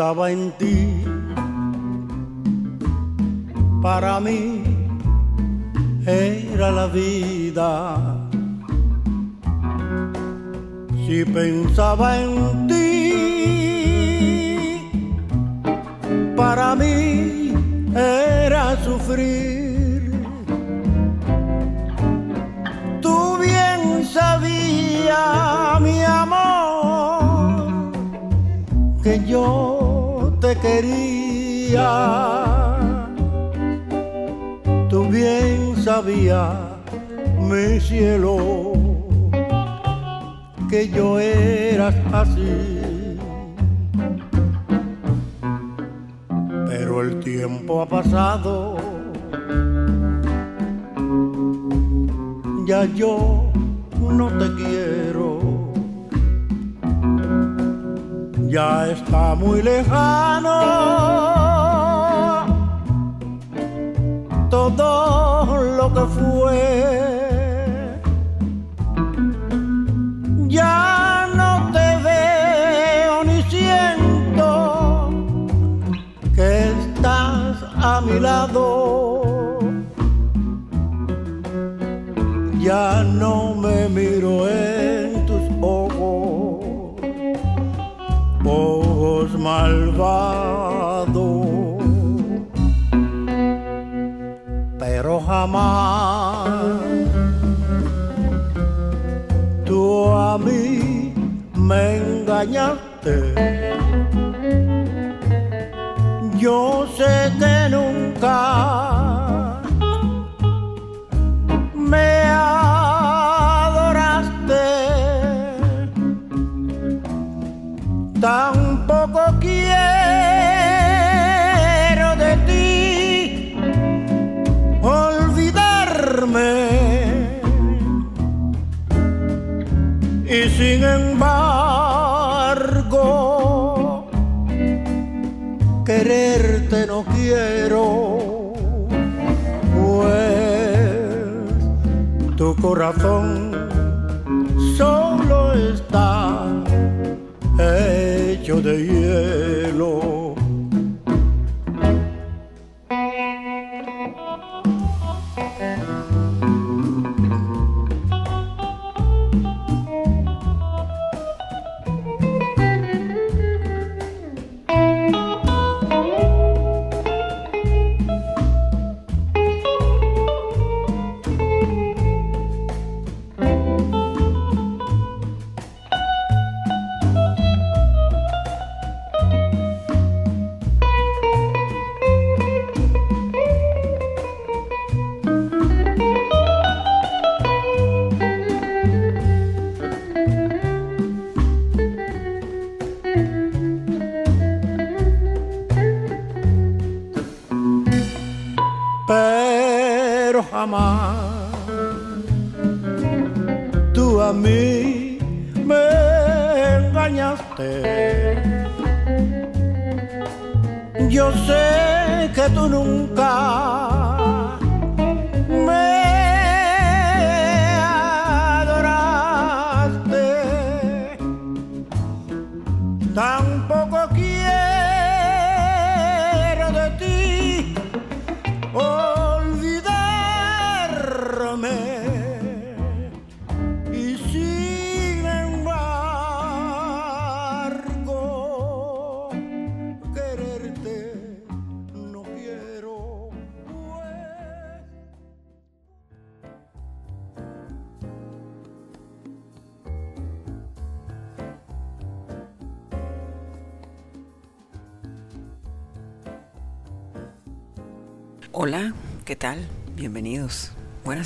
Pensaba en ti, para mí era la vida. Si pensaba en ti, para mí era sufrir. Tú bien sabías, mi amor, que yo quería. Tú bien sabías, mi cielo, que yo era así. Pero el tiempo ha pasado, ya yo no te quiero ya está muy lejano. Todo lo que fue. Corazón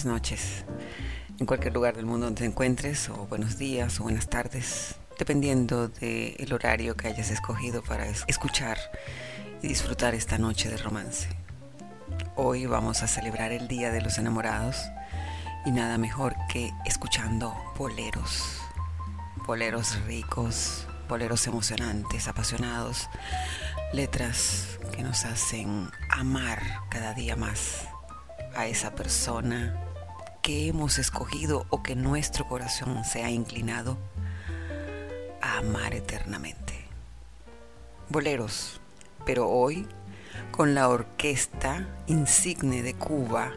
Noches. en cualquier lugar del mundo donde te encuentres, o buenos días o buenas tardes, dependiendo del horario que hayas escogido para escuchar y disfrutar esta noche de romance. Hoy vamos a celebrar el Día de los Enamorados y nada mejor que escuchando boleros, boleros ricos, boleros emocionantes, apasionados, letras que nos hacen amar cada día más a esa persona que hemos escogido o que nuestro corazón se ha inclinado a amar eternamente. Boleros, pero hoy con la orquesta insigne de Cuba,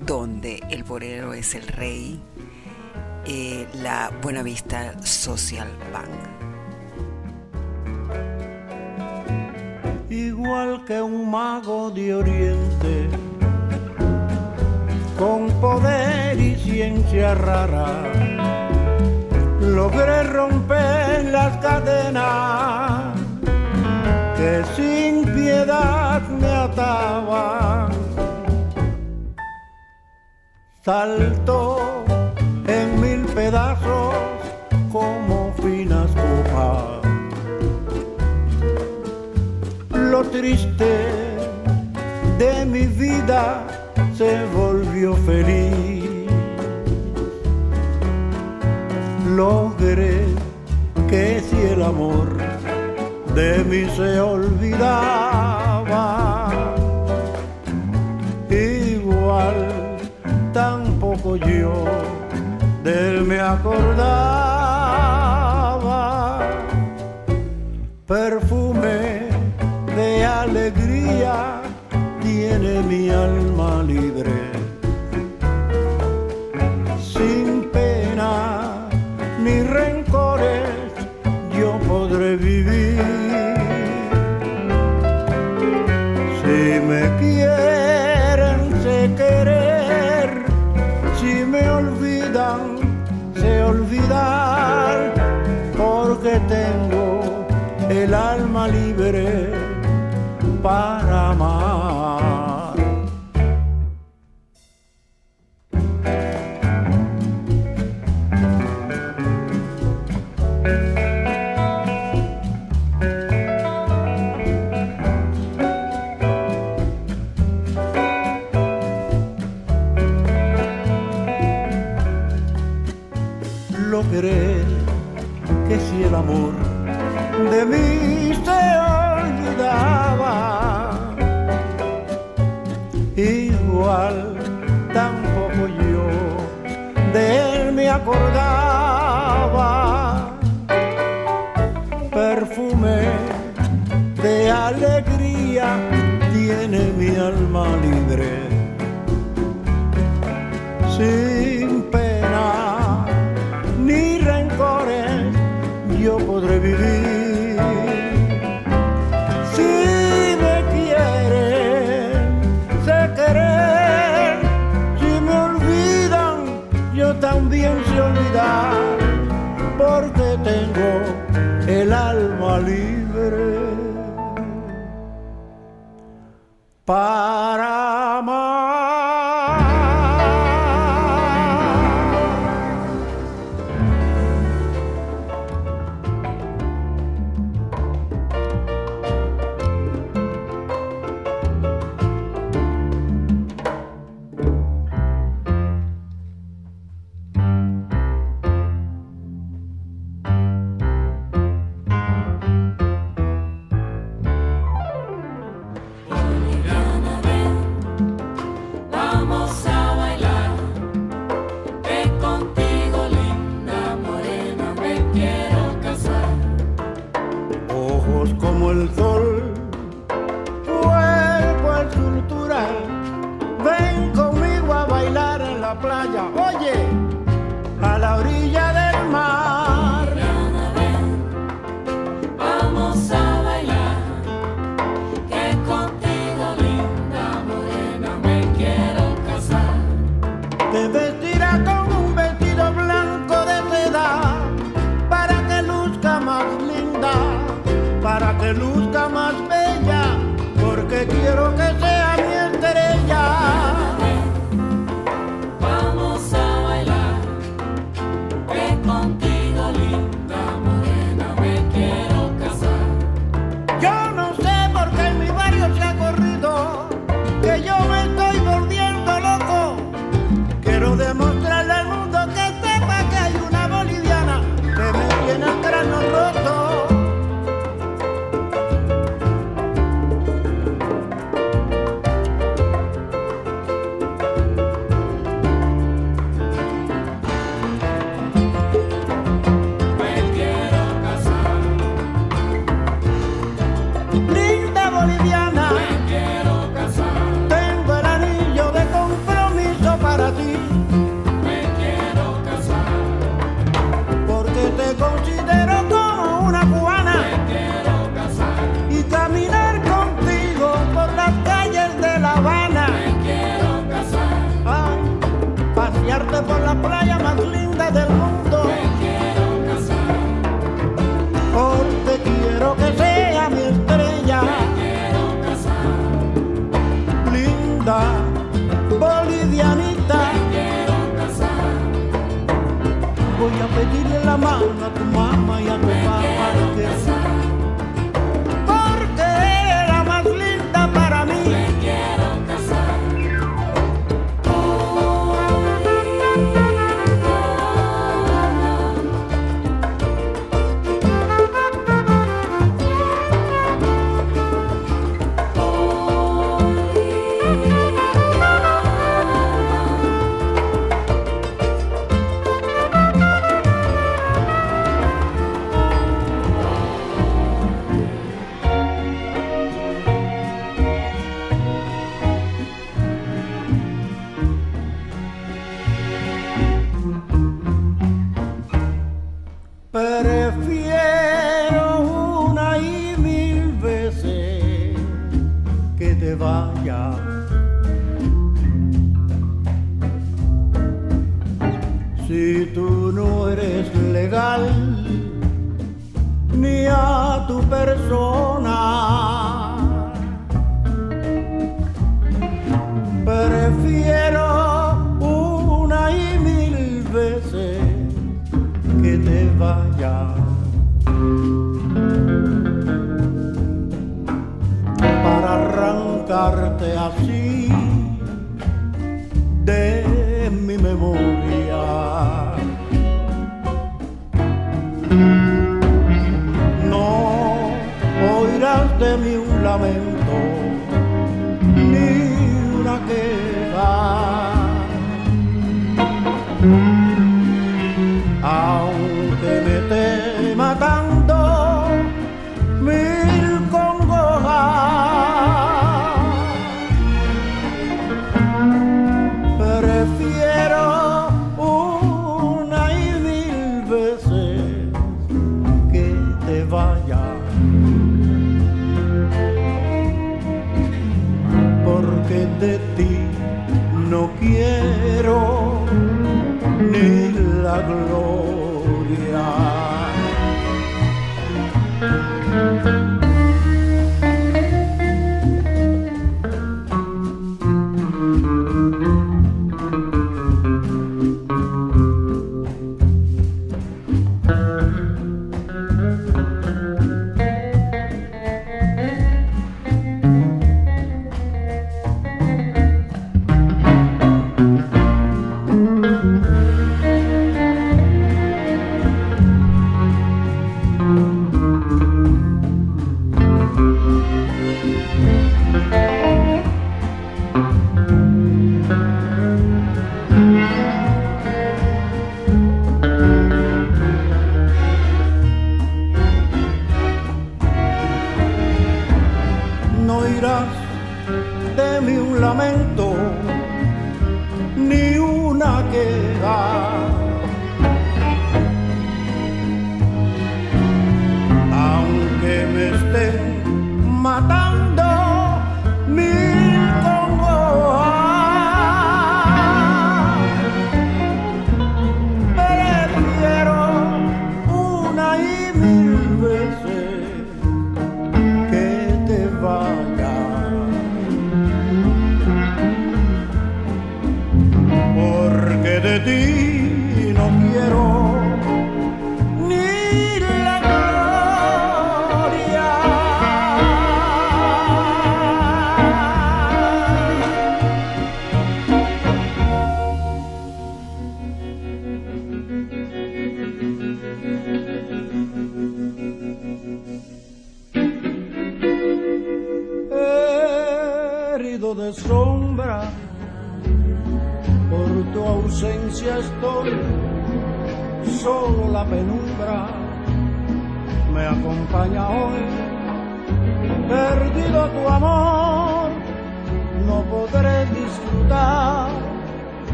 donde el bolero es el rey, eh, la Buenavista Social Bank. Igual que un mago de oriente con poder y ciencia rara. Logré romper las cadenas que sin piedad me ataban. Saltó en mil pedazos como finas copas. Lo triste de mi vida se volvió feliz. Logré que si el amor de mí se olvidaba, igual tampoco yo de él me acordaba.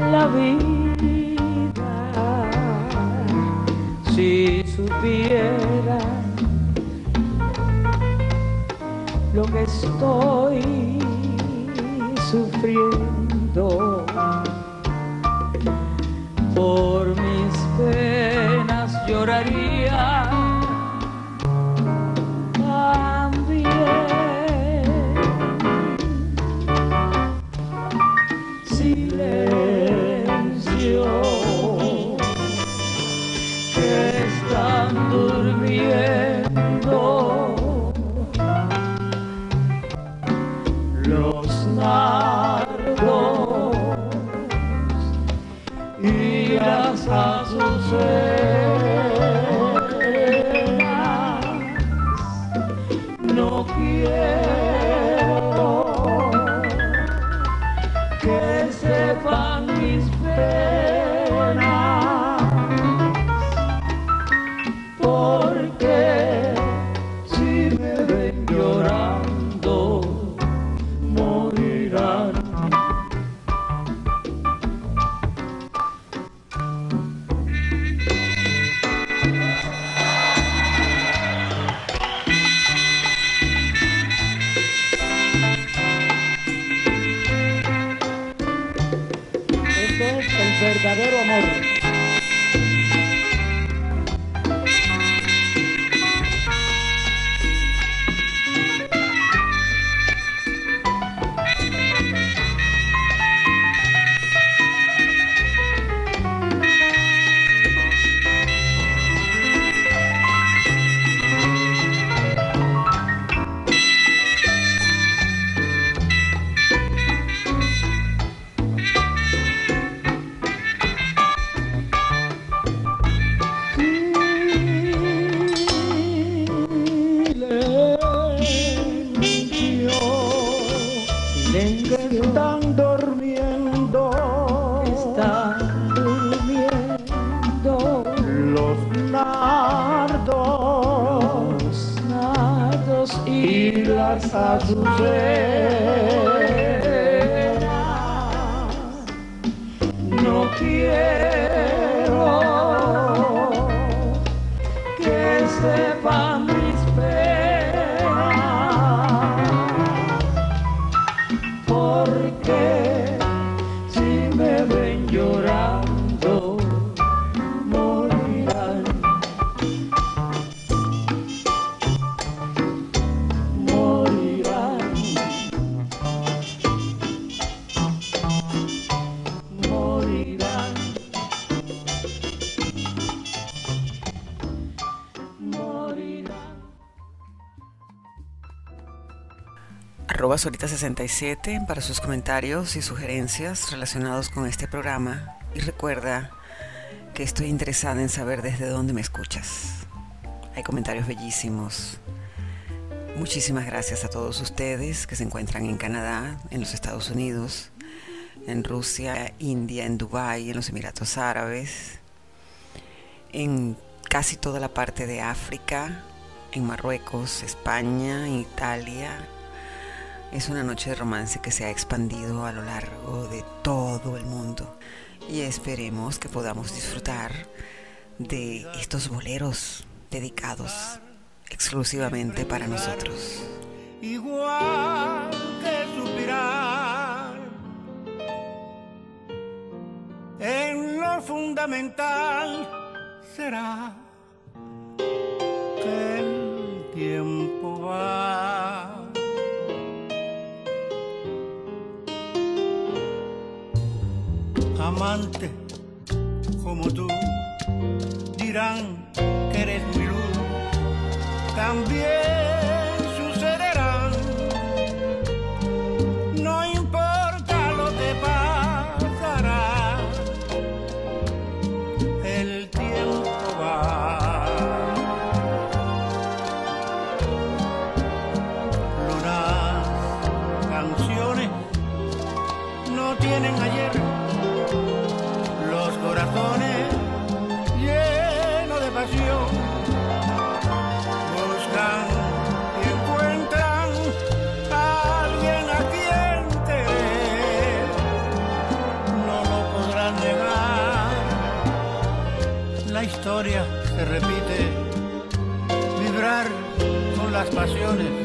la vida. Si supiera lo que estoy sufriendo por mis penas lloraría Solita67 para sus comentarios y sugerencias relacionados con este programa y recuerda que estoy interesada en saber desde dónde me escuchas. Hay comentarios bellísimos. Muchísimas gracias a todos ustedes que se encuentran en Canadá, en los Estados Unidos, en Rusia, India, en Dubái, en los Emiratos Árabes, en casi toda la parte de África, en Marruecos, España, Italia, es una noche de romance que se ha expandido a lo largo de todo el mundo y esperemos que podamos disfrutar de estos boleros dedicados exclusivamente para nosotros. Igual que suspirar en lo fundamental será que el tiempo va amante como tú dirán que eres mi luz. También las pasiones,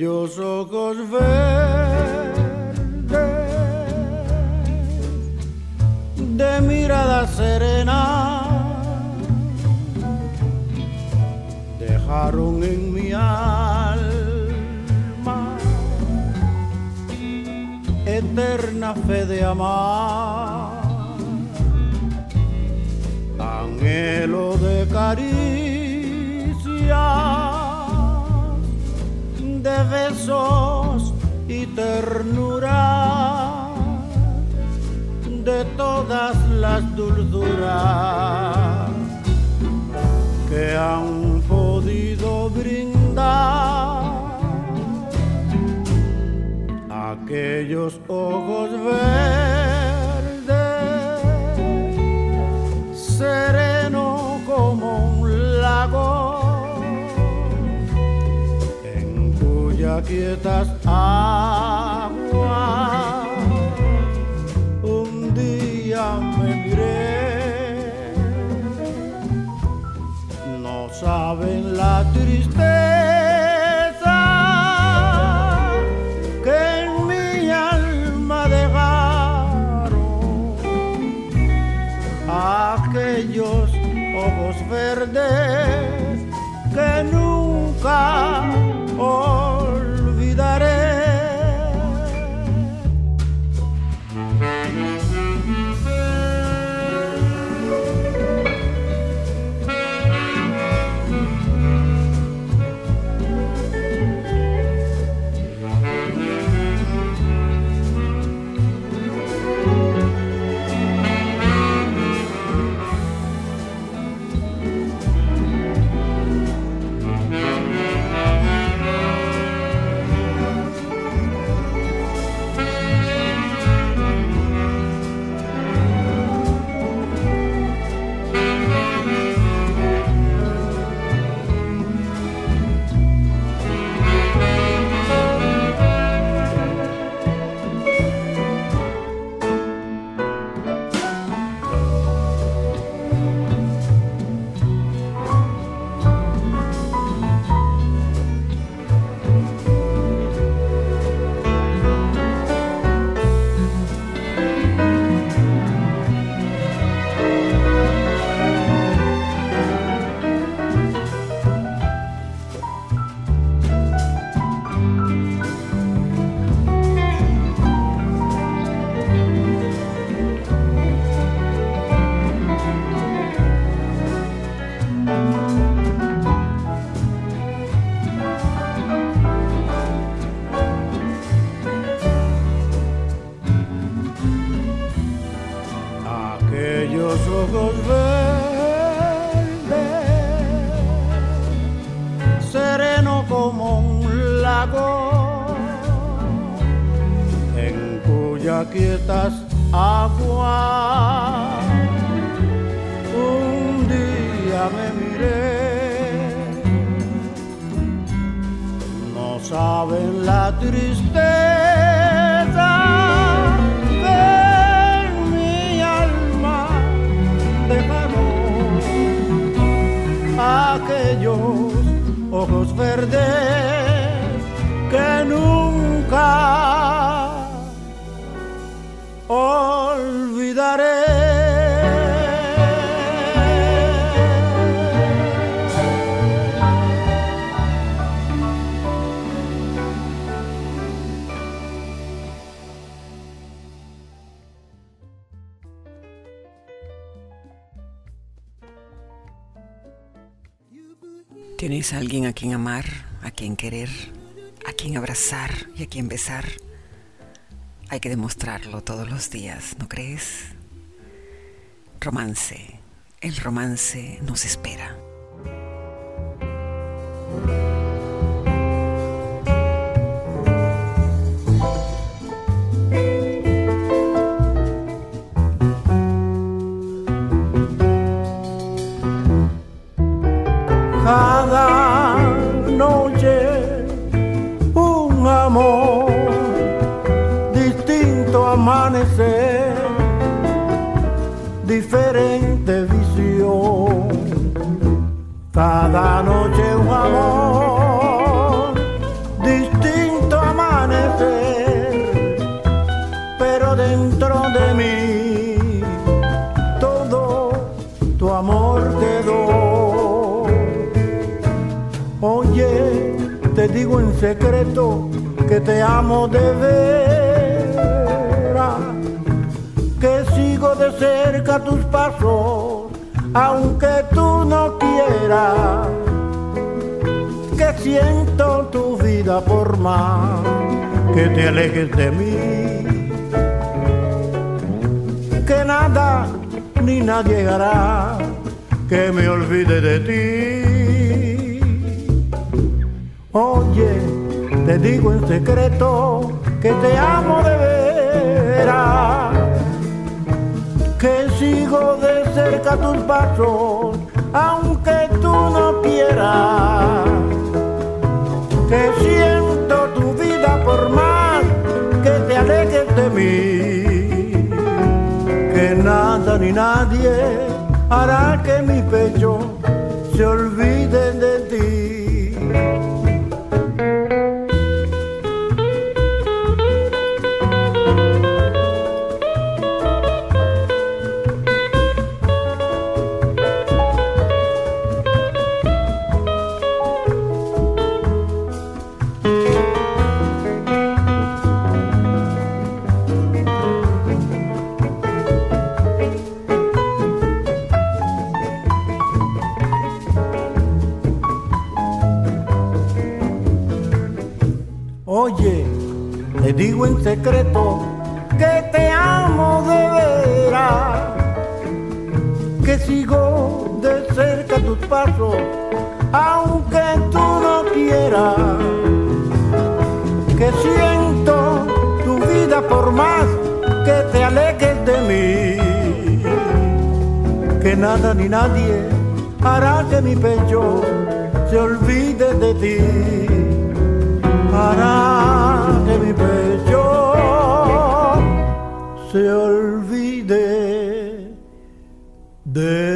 bellos ojos ver A quien amar, a quien querer, a quien abrazar y a quien besar. Hay que demostrarlo todos los días, ¿no crees? Romance. El romance nos espera. nadie hará que mi pecho se olvide de ti. Hará que mi pecho se olvide de ti.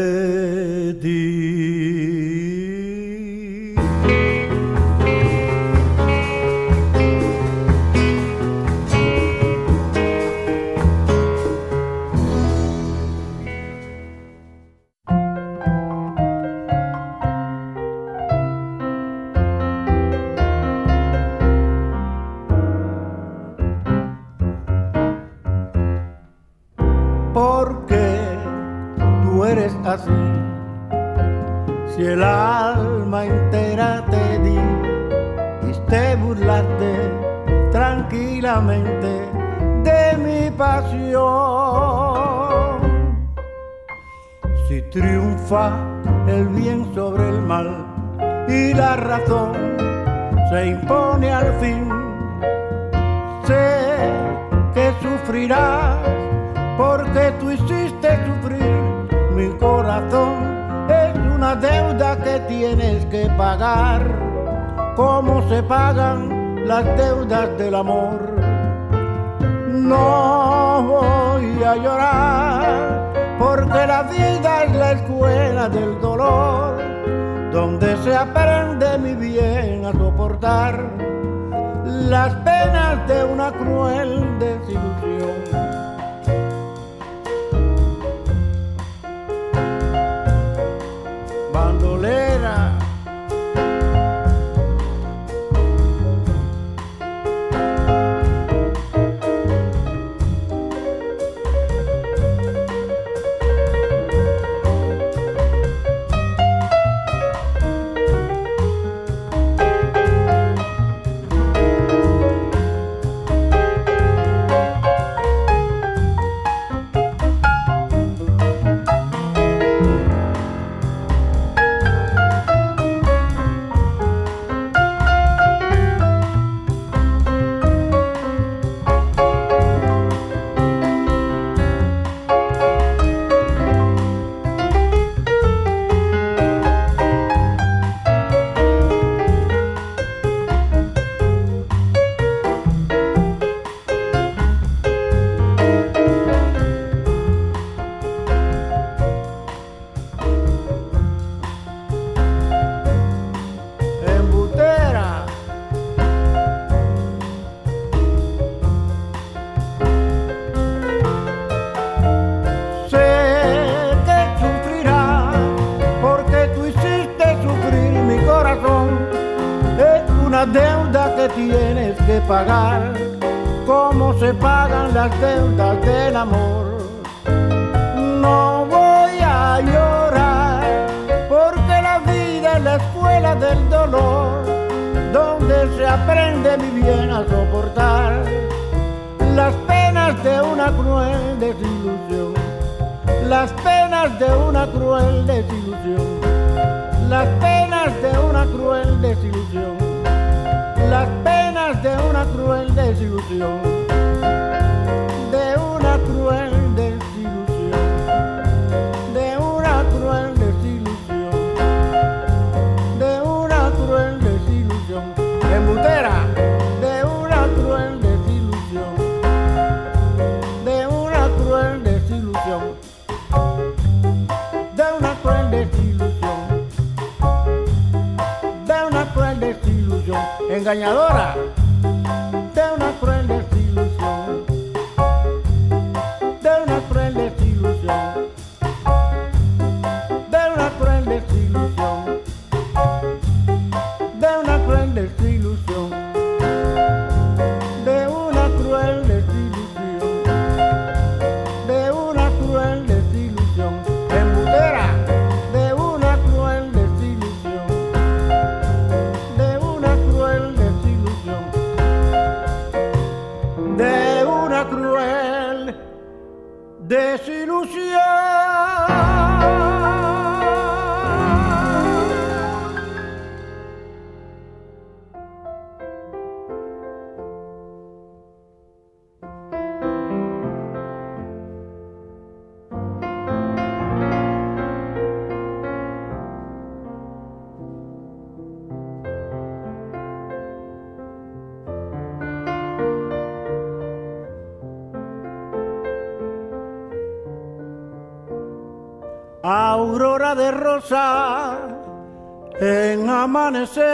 En amanecer,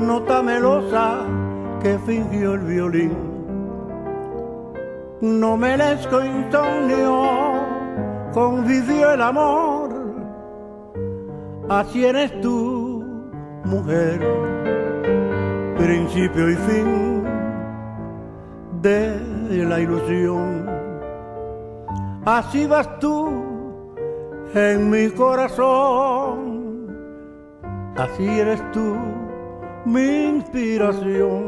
nota melosa que fingió el violín, no merezco insomnio, convivió el amor, así eres tú, mujer, principio y fin de la ilusión. Así vas tú en mi corazón, así eres tú mi inspiración,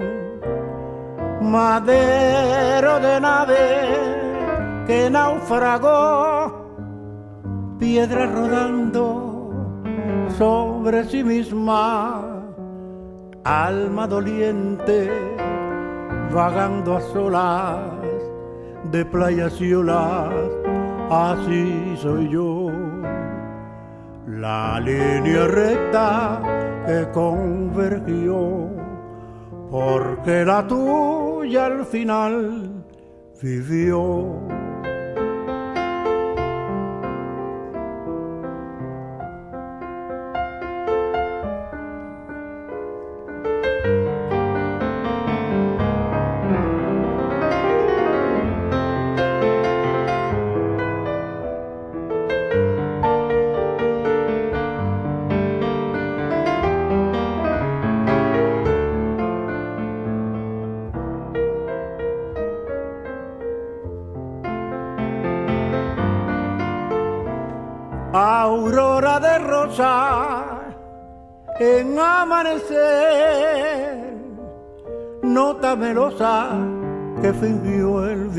madero de nave que naufragó, piedra rodando sobre sí misma, alma doliente vagando a solas de playas y olas, así soy yo. La línea recta que convergió, porque la tuya al final vivió.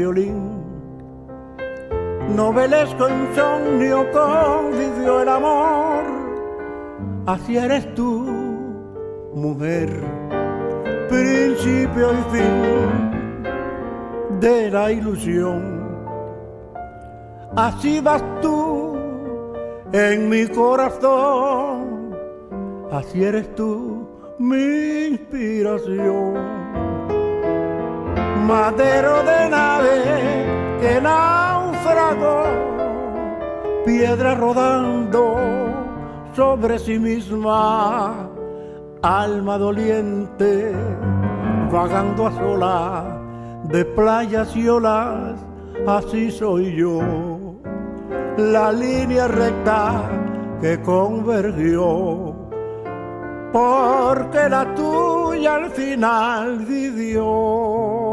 Violín. Novelesco insomnio convivió el amor, así eres tú, mujer, principio y fin de la ilusión. Así vas tú en mi corazón, así eres tú mi inspiración. Madero de nave que naufragó, piedra rodando sobre sí misma, alma doliente vagando a sola de playas y olas, así soy yo la línea recta que convergió, porque la tuya al final vivió.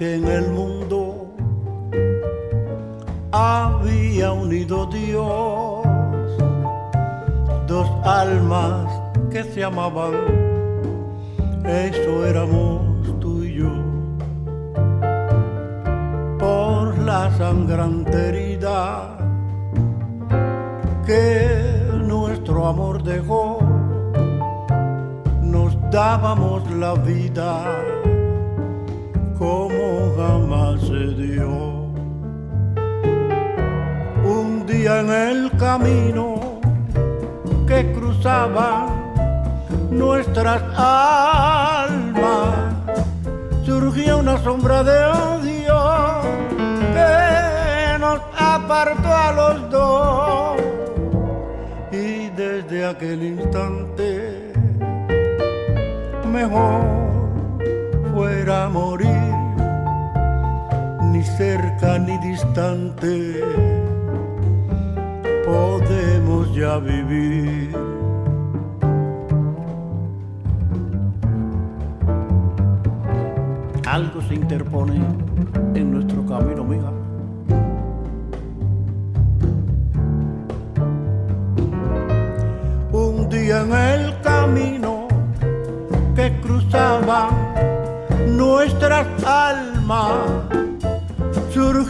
Que en el mundo había unido Dios, dos almas que se amaban, eso éramos tú y yo. Por la sangrante herida que nuestro amor dejó, nos dábamos la vida como jamás se dio. Un día en el camino que cruzaba nuestras almas, surgió una sombra de odio que nos apartó a los dos. Y desde aquel instante, mejor fuera morir cerca ni distante, podemos ya vivir. Algo se interpone en nuestro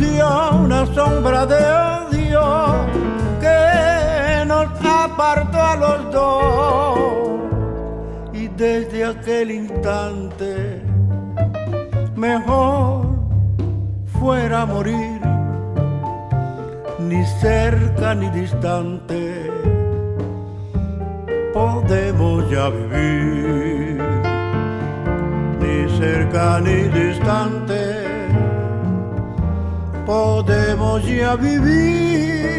surgió una sombra de odio que nos apartó a los dos. Y desde aquel instante, mejor fuera morir, ni cerca ni distante, podemos ya vivir, ni cerca ni distante podemos ya vivir.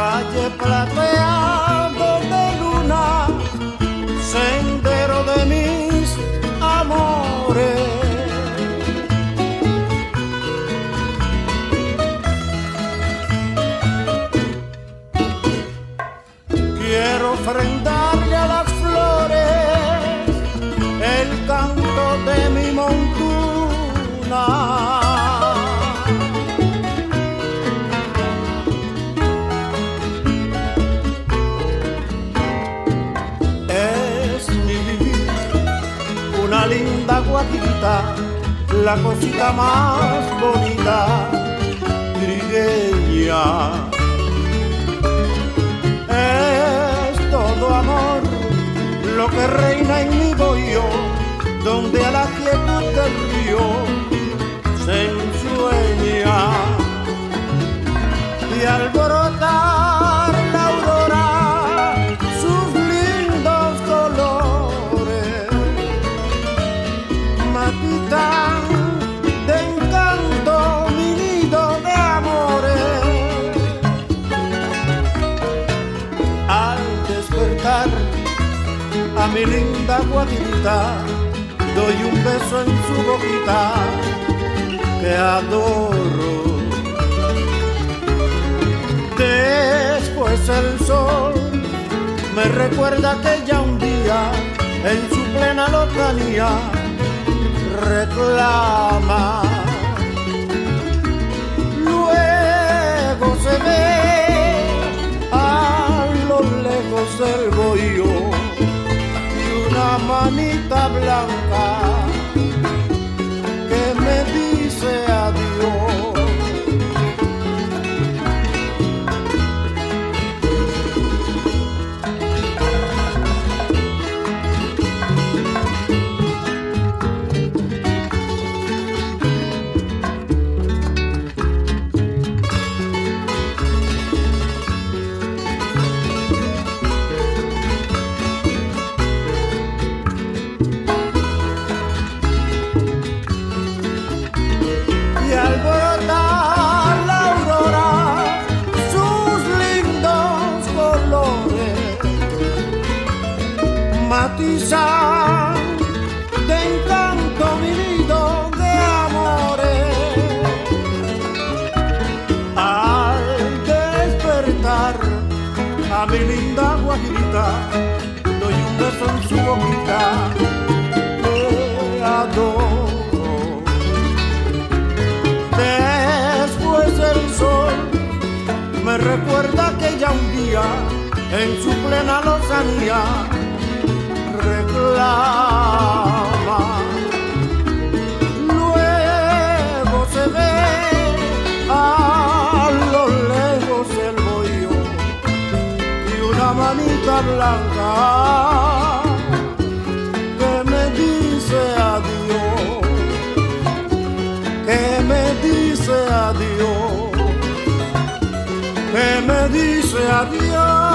Valle plateado la cosita más bonita, trigueña. Es todo amor lo que reina en mi bollo, donde a la quietud del río se ensueña y alborotar mi linda guajirita, doy un beso en su boquita que adoro. Después el sol me recuerda que ya un día en su plena locanía reclama. Luego se ve a lo lejos el bohío manita blanca de encanto mi nido de amores. Al despertar a mi linda guajirita doy un beso en su boquita que adoro. Después el sol me recuerda que ya un día en su plena lozanía Luego se ve a lo lejos el bohío y una manita blanca que me dice adiós que me dice adiós, que me dice adiós.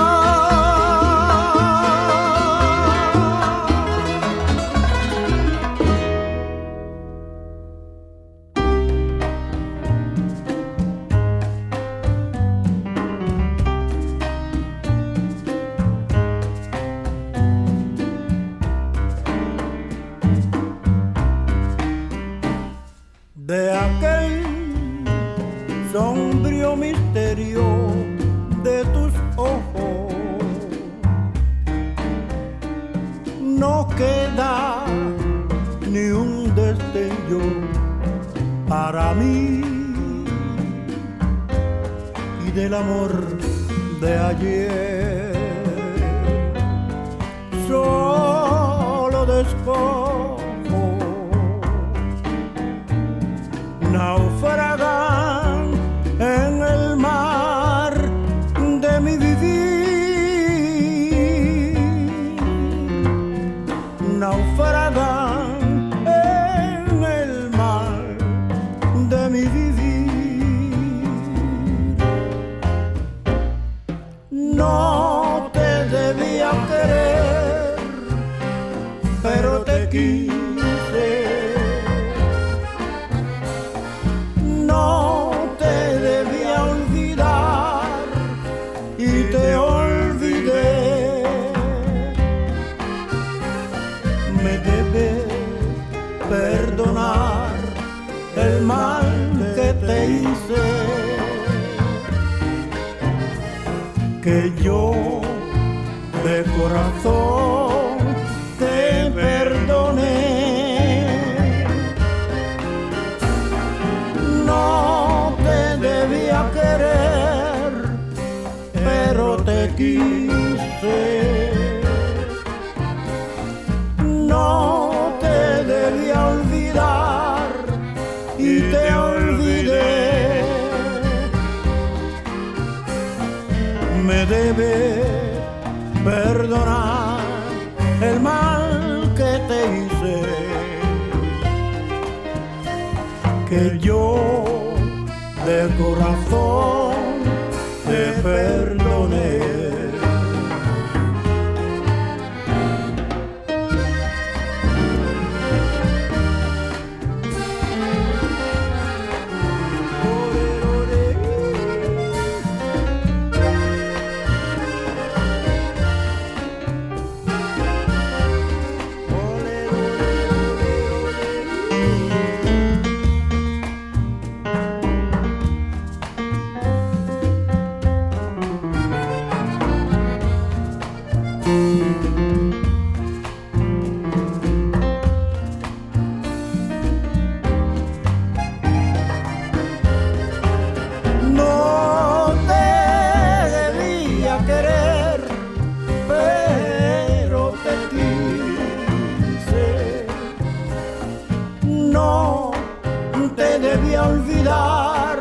debía olvidar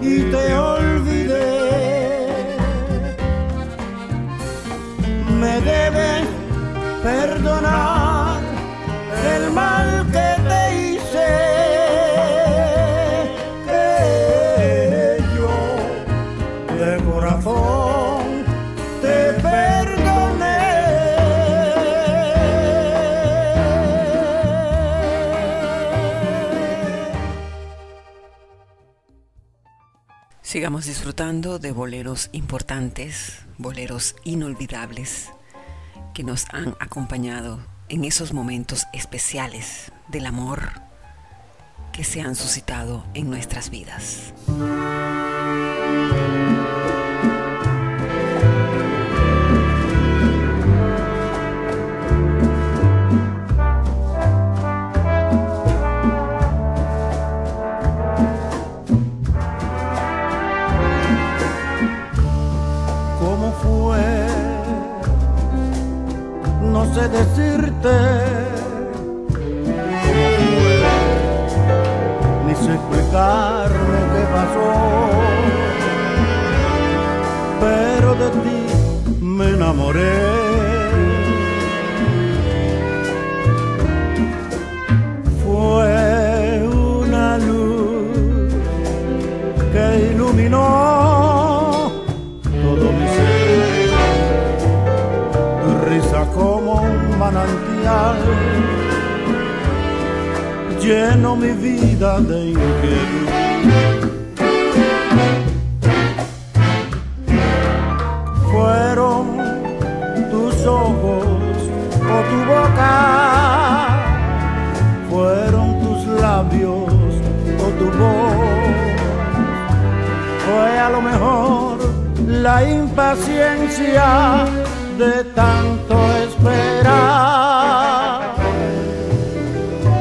y te olvidé. Sigamos disfrutando de boleros importantes, boleros inolvidables que nos han acompañado en esos momentos especiales del amor que se han suscitado en nuestras vidas. Sé decirte cómo fue, ni sé explicarme qué pasó, pero de ti me enamoré. Fue una luz que iluminó lleno mi vida de inquietud. Fueron tus ojos o tu boca, fueron tus labios o tu voz. Fue a lo mejor la impaciencia de tanto esperar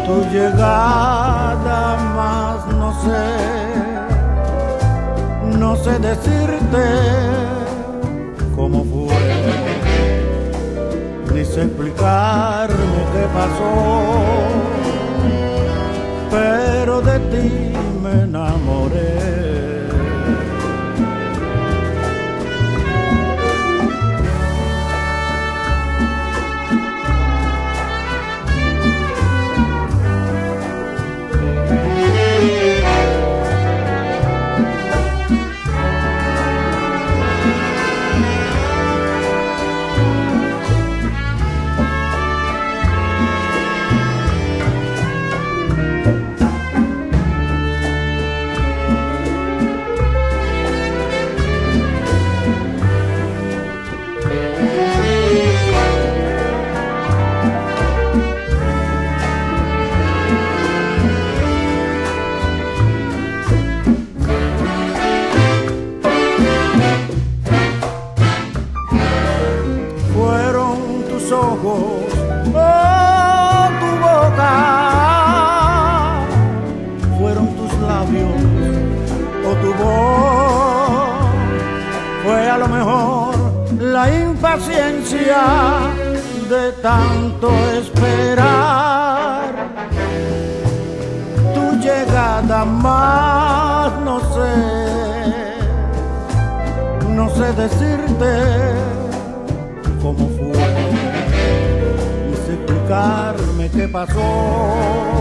tu llegada más no sé, no sé decirte cómo fue, ni sé explicarme qué pasó, pero de ti me enamoré. Ojos o tu boca, fueron tus labios o tu voz, fue a lo mejor la impaciencia de tanto esperar. Tu llegada más no sé no sé decirte cómo fue, explicarme qué pasó.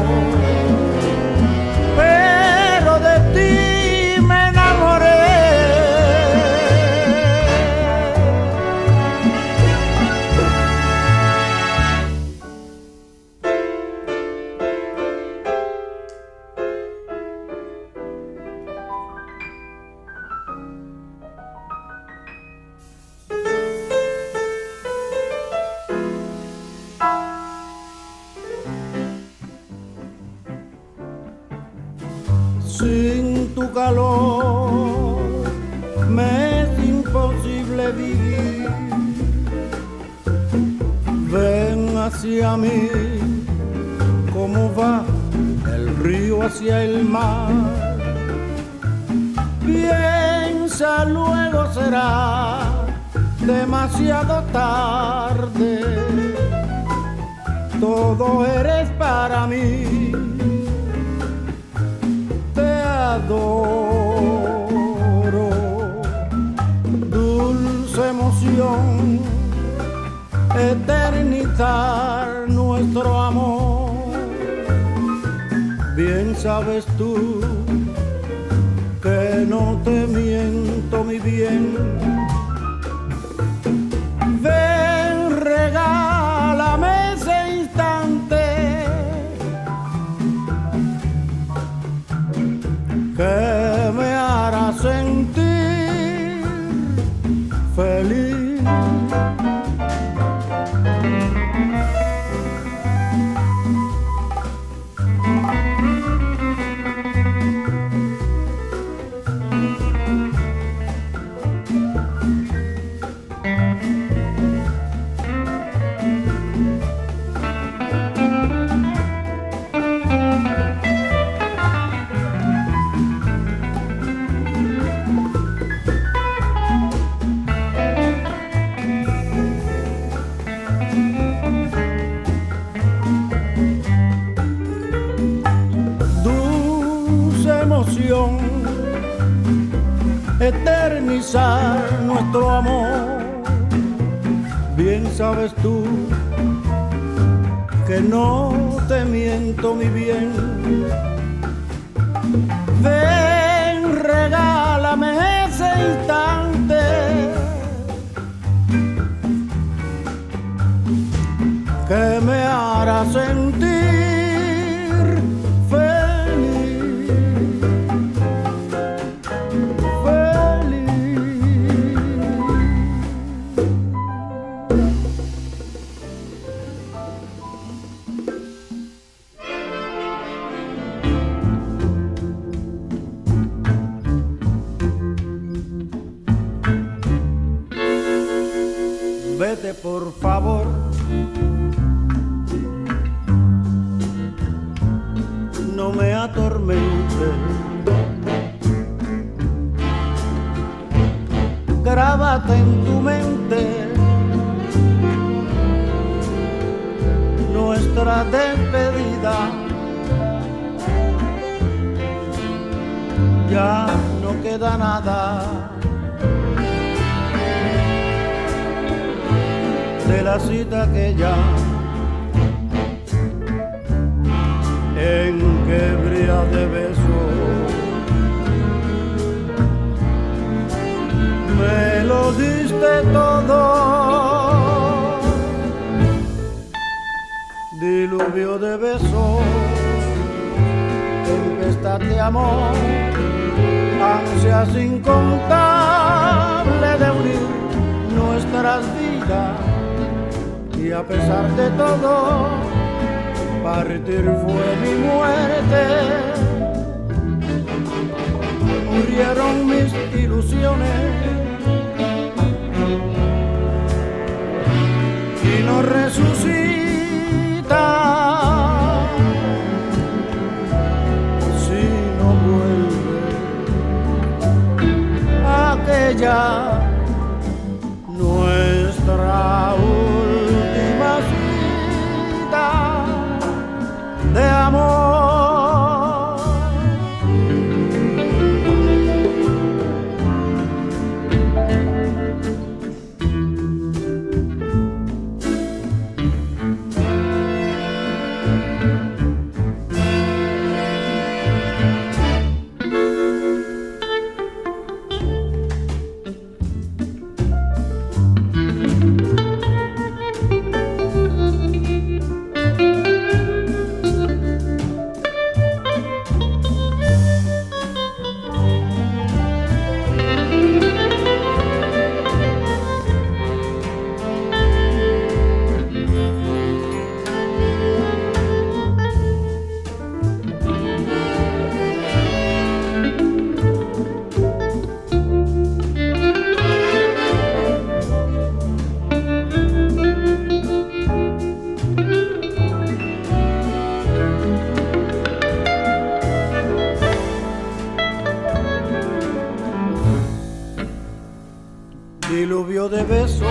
De besos,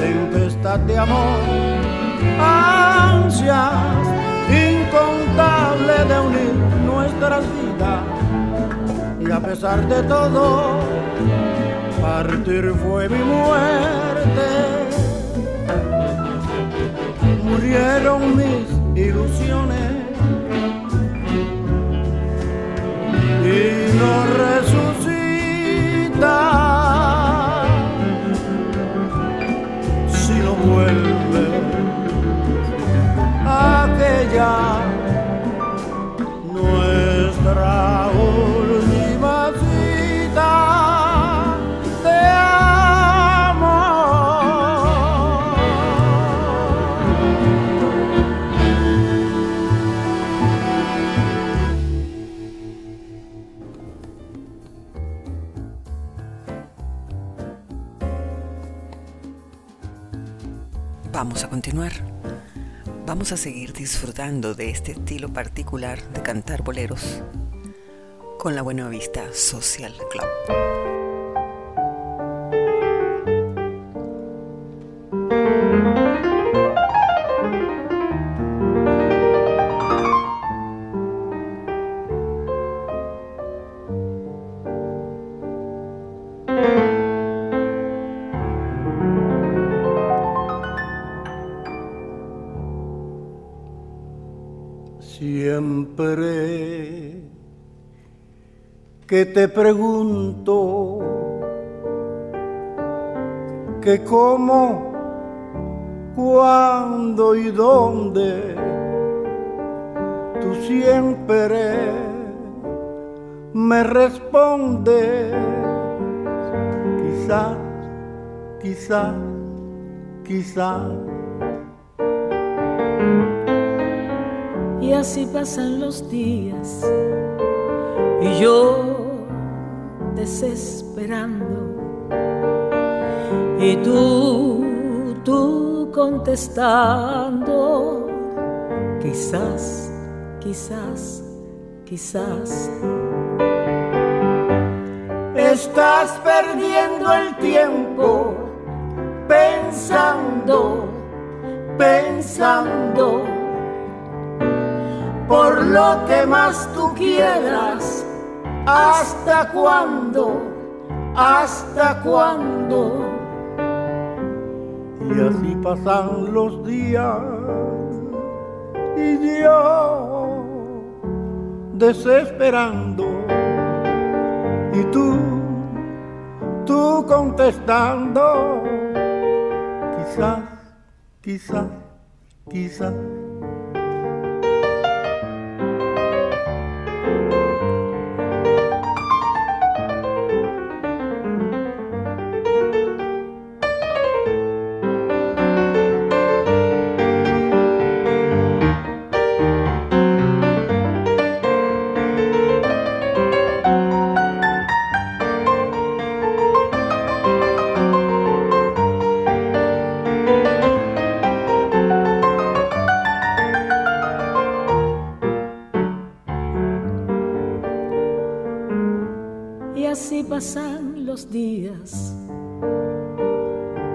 tempestad de amor, ansias incontables de unir nuestras vidas. Y a pesar de todo, partir fue mi muerte. Murieron mis ilusiones Vamos a seguir disfrutando de este estilo particular de cantar boleros con la Buena Vista Social Club. Que te pregunto que cómo, cuándo y dónde, tú siempre me respondes, quizás, quizás, quizás. Y así pasan los días y yo desesperando y tú, tú contestando, quizás, quizás, quizás. Estás perdiendo el tiempo pensando, pensando por lo que más tú quieras. ¿Hasta cuándo? ¿Hasta cuándo? Y así pasan los días y yo desesperando y tú, tú contestando, quizás, quizás, quizás.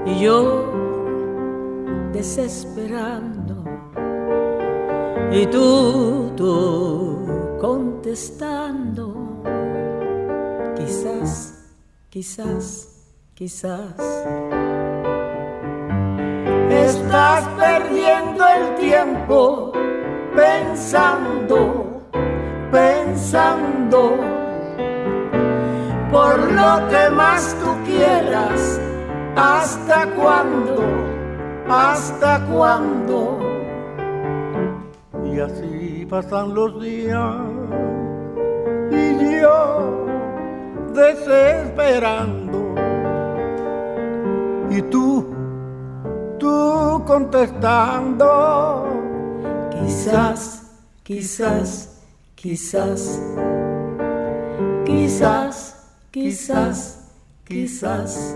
Y yo desesperando y tú, tú contestando, quizás, quizás, quizás. Estás perdiendo el tiempo pensando, pensando por lo que más tú quieras. ¿Hasta cuándo? ¿Hasta cuándo? Y así pasan los días y yo desesperando. Y tú, tú contestando. Quizás, quizás, quizás, quizás, quizás, quizás, Quizás,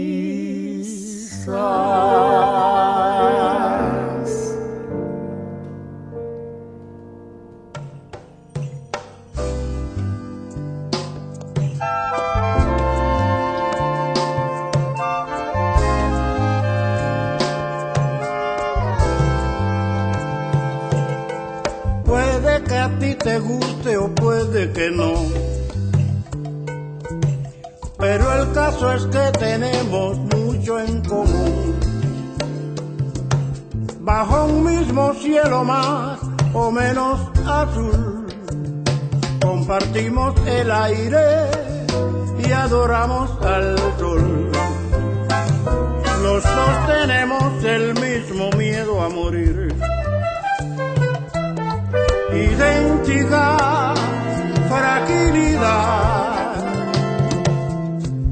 Puede que no. Pero el caso es que tenemos mucho en común. Bajo un mismo cielo más o menos azul, compartimos el aire y adoramos al sol. Los dos tenemos el mismo miedo a morir identidad, fragilidad.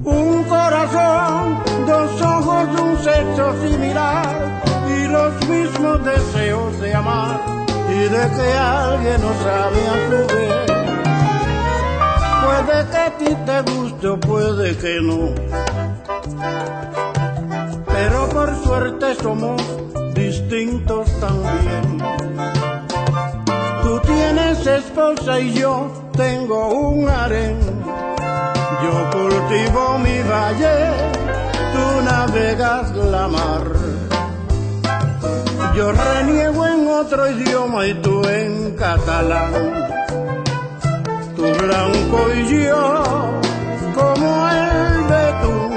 Un corazón, dos ojos, un sexo similar y los mismos deseos de amar y de que alguien nos sabe a su vez. Puede que a ti te guste o puede que no. Pero por suerte somos distintos también tienes esposa y yo tengo un harén. Yo cultivo mi valle, tú navegas la mar. Yo reniego en otro idioma y tú en catalán. Tú blanco y yo como el betún.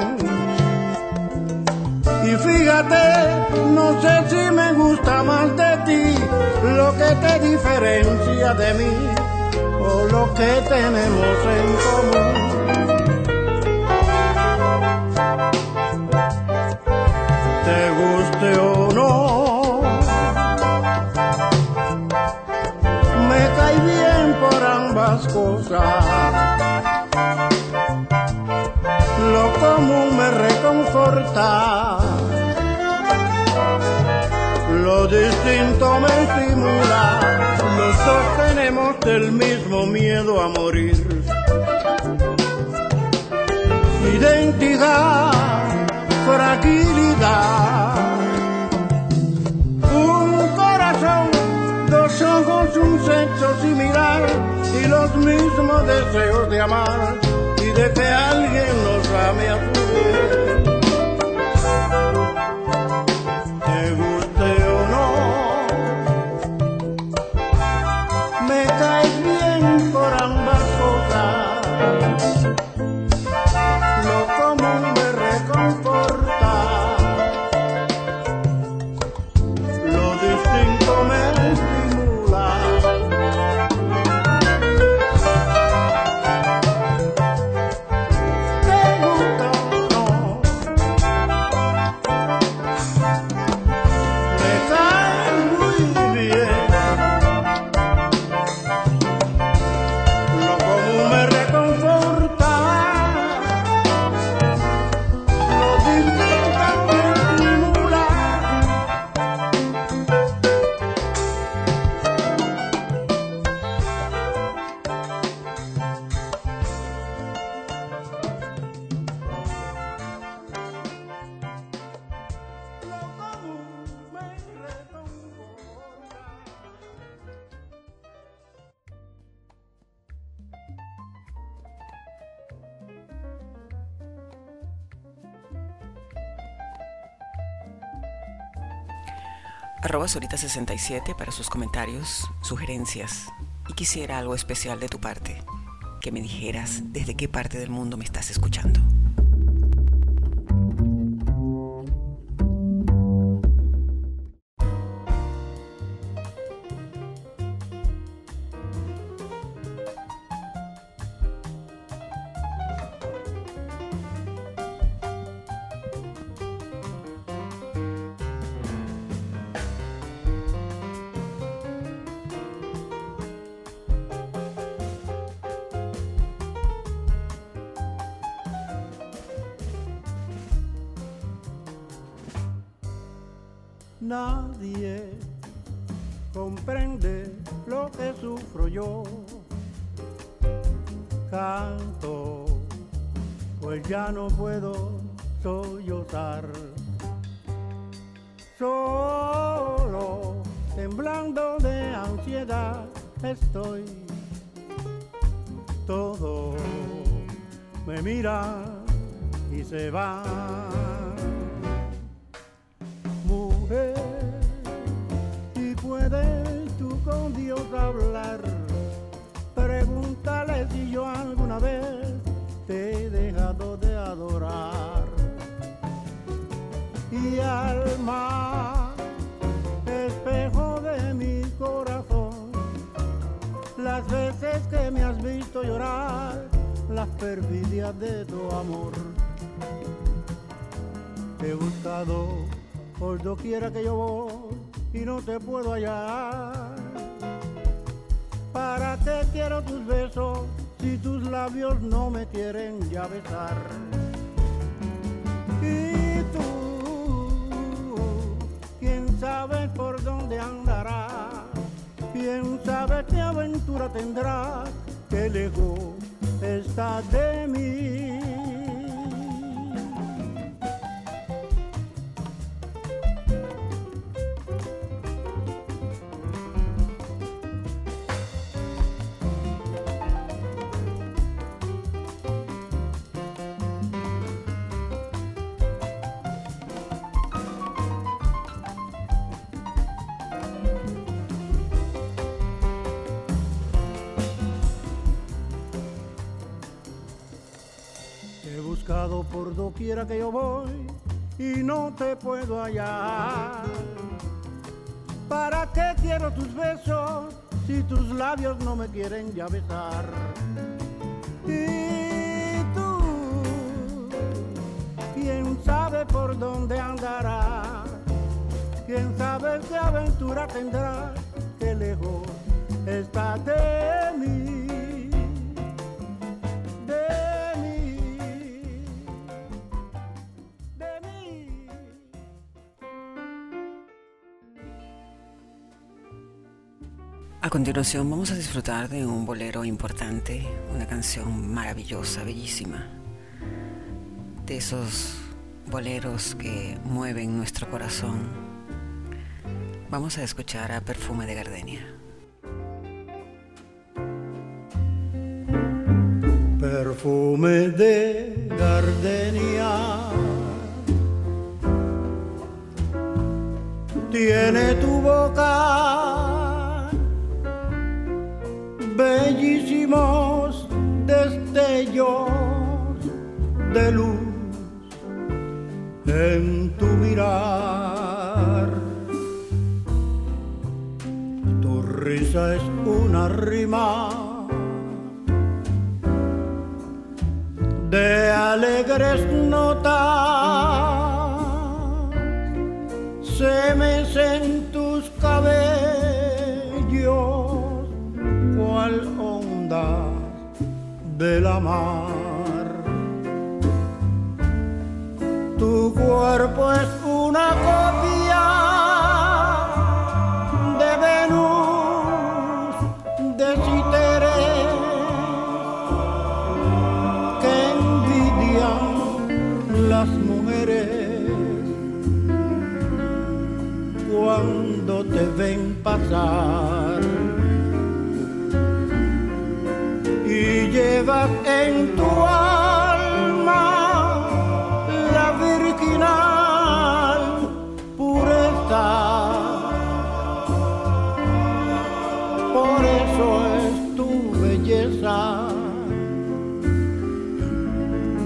Y fíjate, no sé si me gusta más de ti lo que te diferencia de mí o lo que tenemos en común. Te guste o no, me cae bien por ambas cosas. Lo común me reconforta lo distinto me estimula, los dos tenemos el mismo miedo a morir. Identidad, fragilidad, un corazón, dos ojos, un sexo similar y los mismos deseos de amar y de que alguien nos ame a su. Arroba Sorita67 para sus comentarios, sugerencias y quisiera algo especial de tu parte, que me dijeras desde qué parte del mundo me estás escuchando. Te he buscado por doquiera que yo voy y no te puedo hallar. ¿Para qué quiero tus besos si tus labios no me quieren ya besar? Y tú, quién sabe por dónde andarás, quién sabe qué aventura tendrás, qué lejos está de mí. Por doquiera que yo voy y no te puedo hallar. ¿Para qué quiero tus besos si tus labios no me quieren ya besar? Y tú, quién sabe por dónde andará, quién sabe qué aventura tendrá, qué lejos está de mí. Continuación vamos a disfrutar de un bolero importante, una canción maravillosa, bellísima, de esos boleros que mueven nuestro corazón. Vamos a escuchar a Perfume de Gardenia. Perfume de Gardenia tiene tu boca bellísimos destellos de luz en tu mirar. Tu risa es una rima de alegres notas. Se me de la mar. Tu cuerpo es una copia de Venus, de Citeres, que envidian las mujeres cuando te ven pasar. Llevas en tu alma la virginal pureza. Por eso es tu belleza,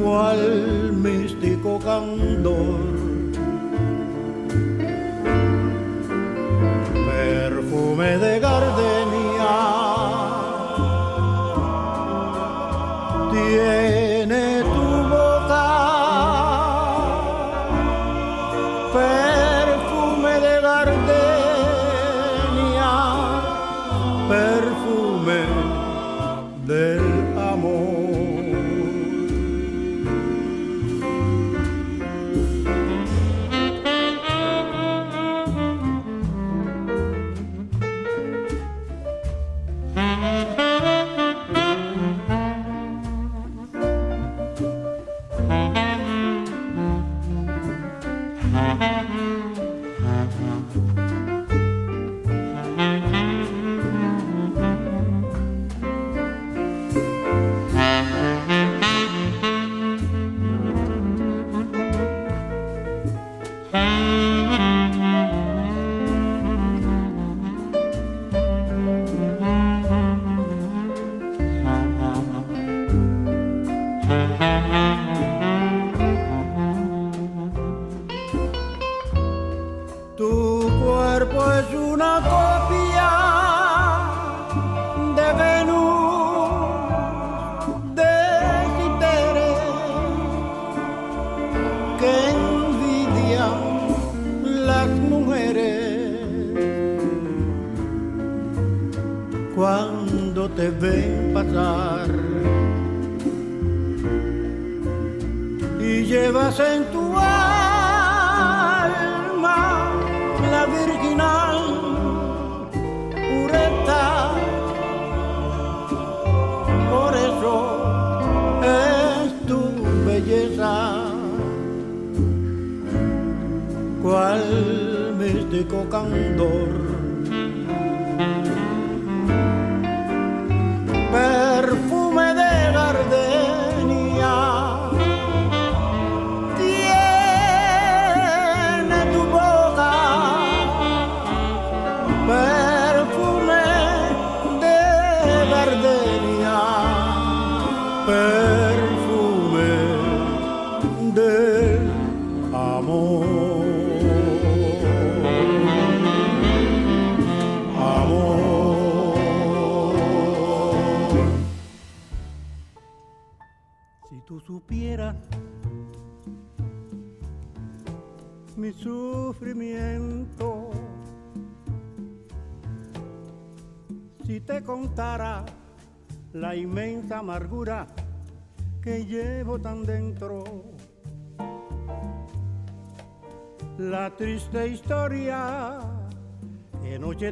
cual místico candor.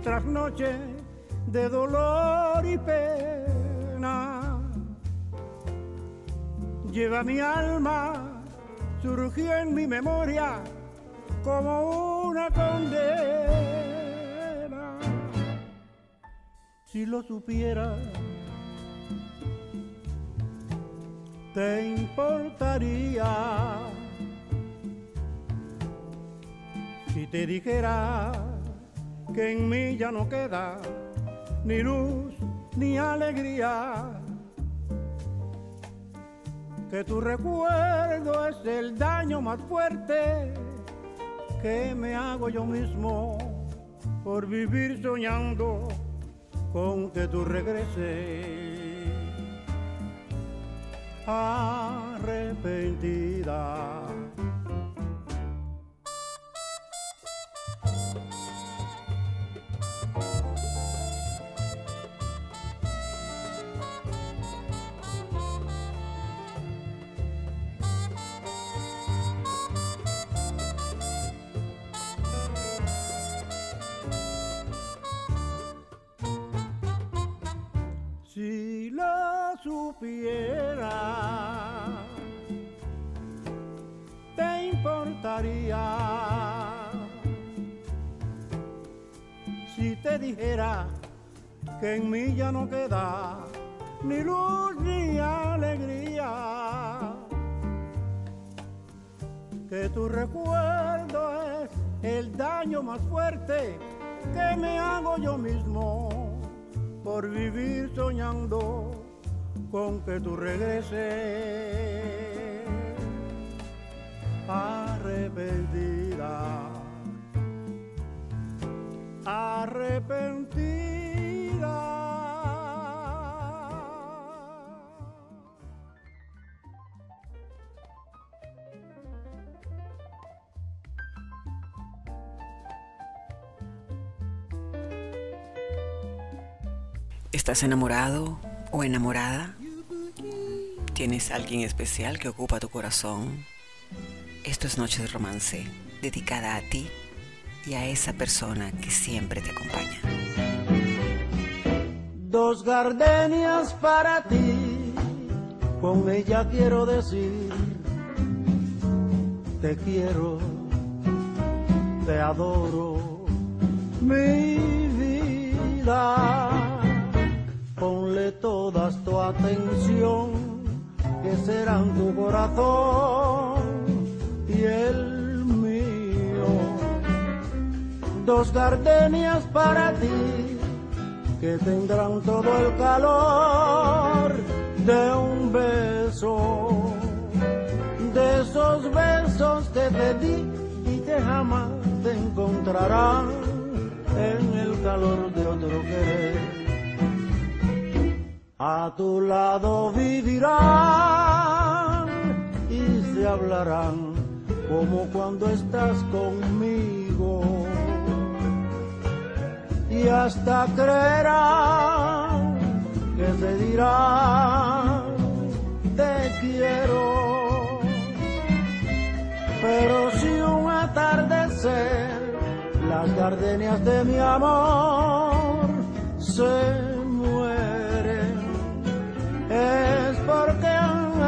Tras noche de dolor y pena lleva mi alma, surgió en mi memoria como una condena. Si lo supieras, te importaría si te dijera que en mí ya no queda ni luz ni alegría que tu recuerdo es el daño más fuerte que me hago yo mismo por vivir soñando con que tú regreses arrepentida. Ya no queda ni luz ni alegría, que tu recuerdo es el daño más fuerte que me hago yo mismo por vivir soñando con que tú regreses arrepentida, arrepentida. ¿Estás enamorado o enamorada? ¿Tienes alguien especial que ocupa tu corazón? Esto es Noche de Romance, dedicada a ti y a esa persona que siempre te acompaña. Dos gardenias para ti, con ella quiero decir, te quiero, te adoro, mi vida. Todas tu atención, que serán tu corazón y el mío. Dos gardenias para ti que tendrán todo el calor de un beso, de esos besos que te di y que jamás te encontrarán en el calor de otro querer. A tu lado vivirán y se hablarán como cuando estás conmigo y hasta creerán que se dirán te quiero. Pero si un atardecer las gardenias de mi amor se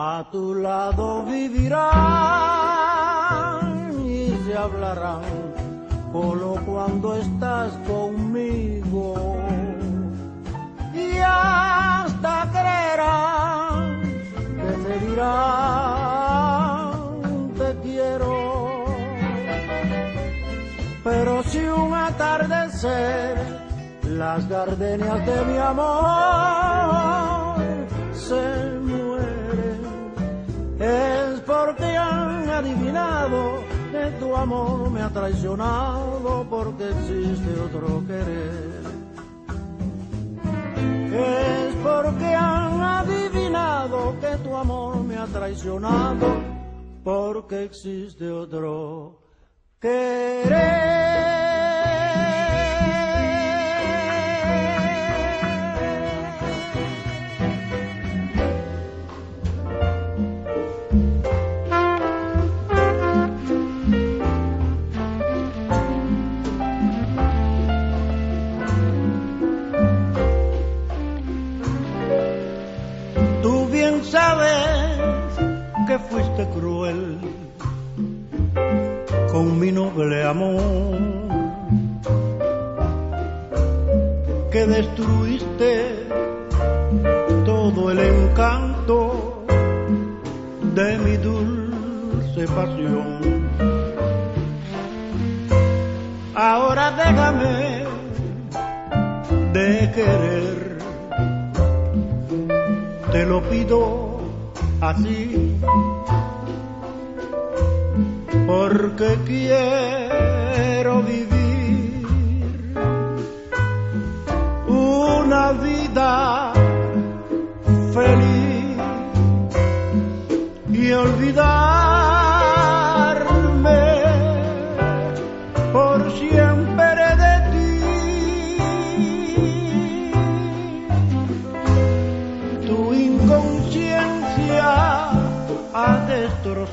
A tu lado vivirán y se hablarán solo cuando estás conmigo. Y hasta creerán que te dirán te quiero. Pero si un atardecer las gardenias de mi amor se es porque han adivinado que tu amor me ha traicionado porque existe otro querer. Es porque han adivinado que tu amor me ha traicionado porque existe otro querer. Cruel con mi noble amor, que destruiste todo el encanto de mi dulce pasión. Ahora déjame de querer, te lo pido así, porque quiero vivir una vida feliz y olvidar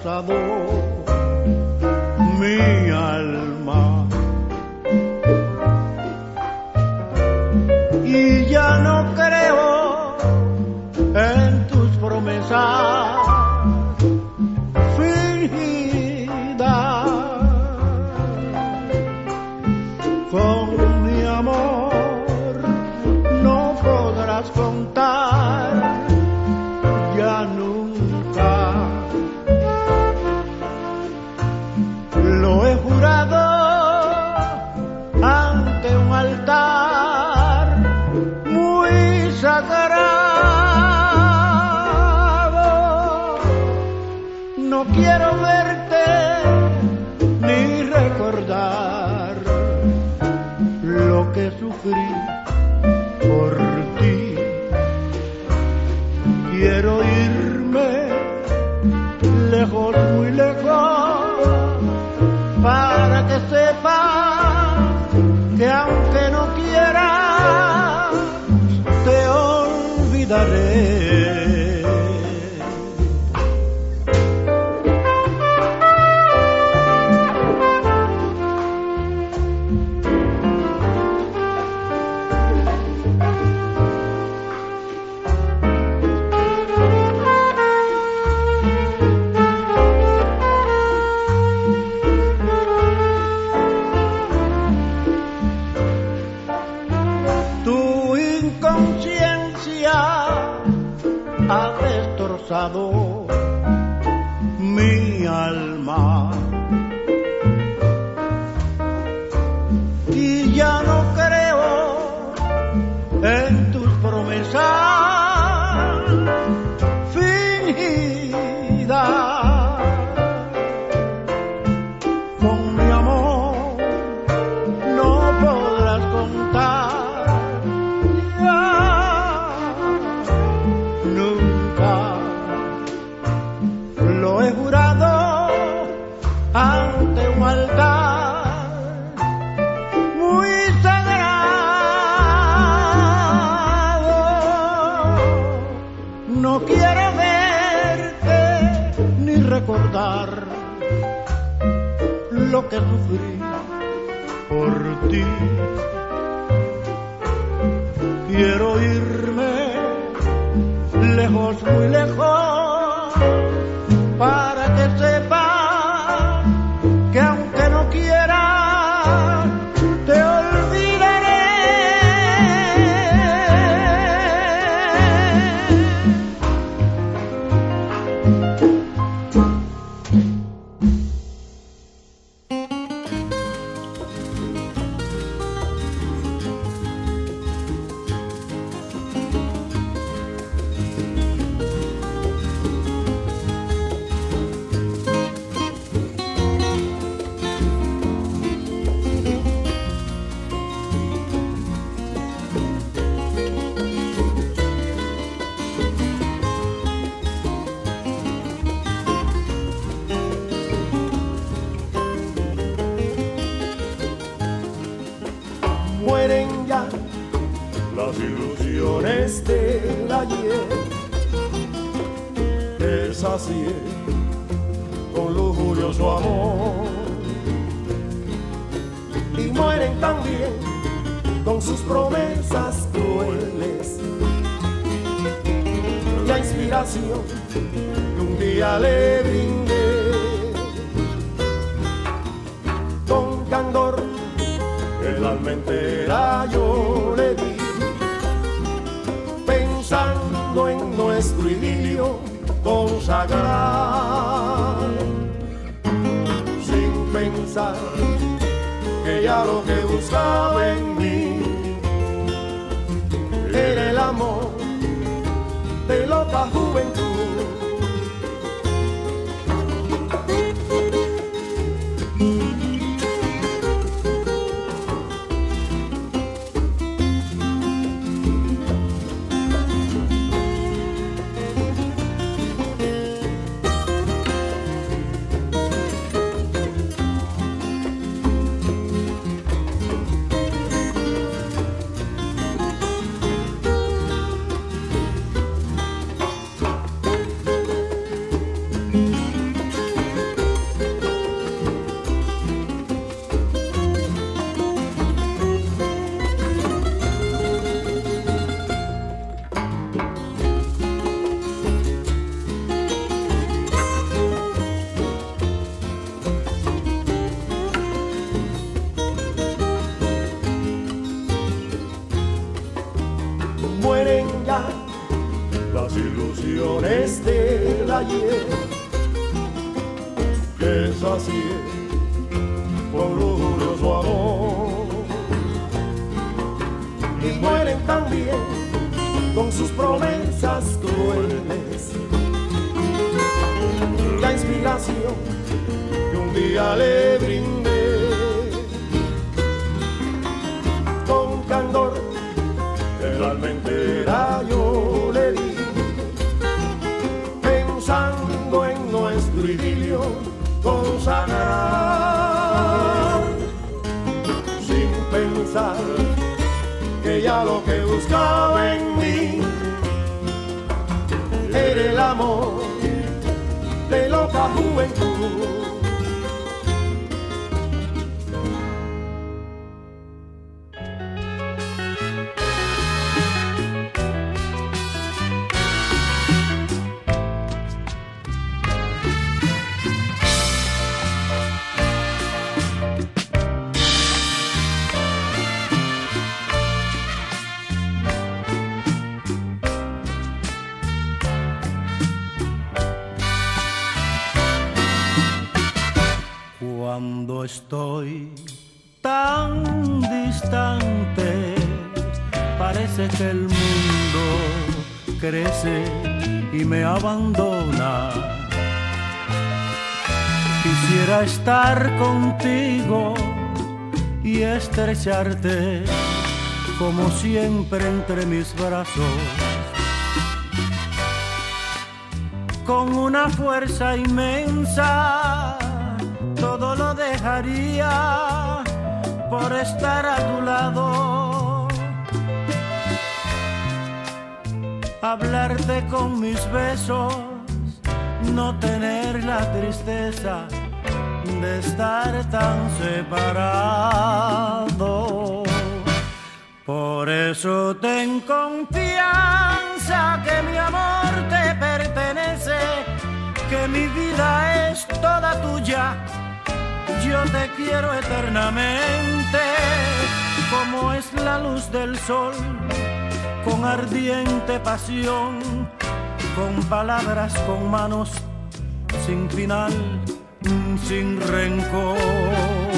mi quiero con sus promesas crueles. La inspiración que un día le brindé con candor, el alma entera yo le di, pensando en nuestro idilio consagrar, sin pensar que ya lo que buscaba en mí el amor de loca juventud. estar contigo y estrecharte como siempre entre mis brazos. Con una fuerza inmensa, todo lo dejaría por estar a tu lado. Hablarte con mis besos, no tener la tristeza estar tan separado. Por eso ten confianza que mi amor te pertenece, que mi vida es toda tuya. Yo te quiero eternamente, como es la luz del sol, con ardiente pasión, con palabras, con manos, sin final sin rencor.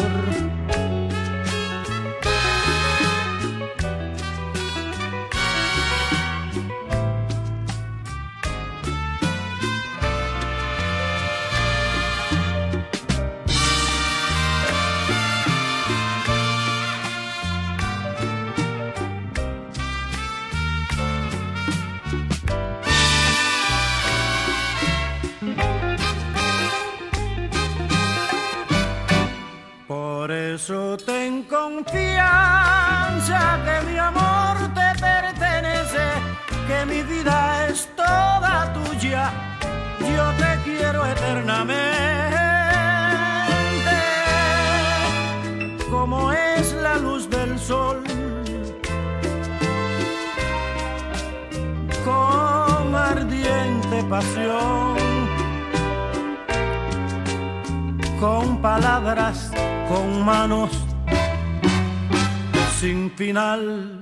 palabras, con manos, sin final.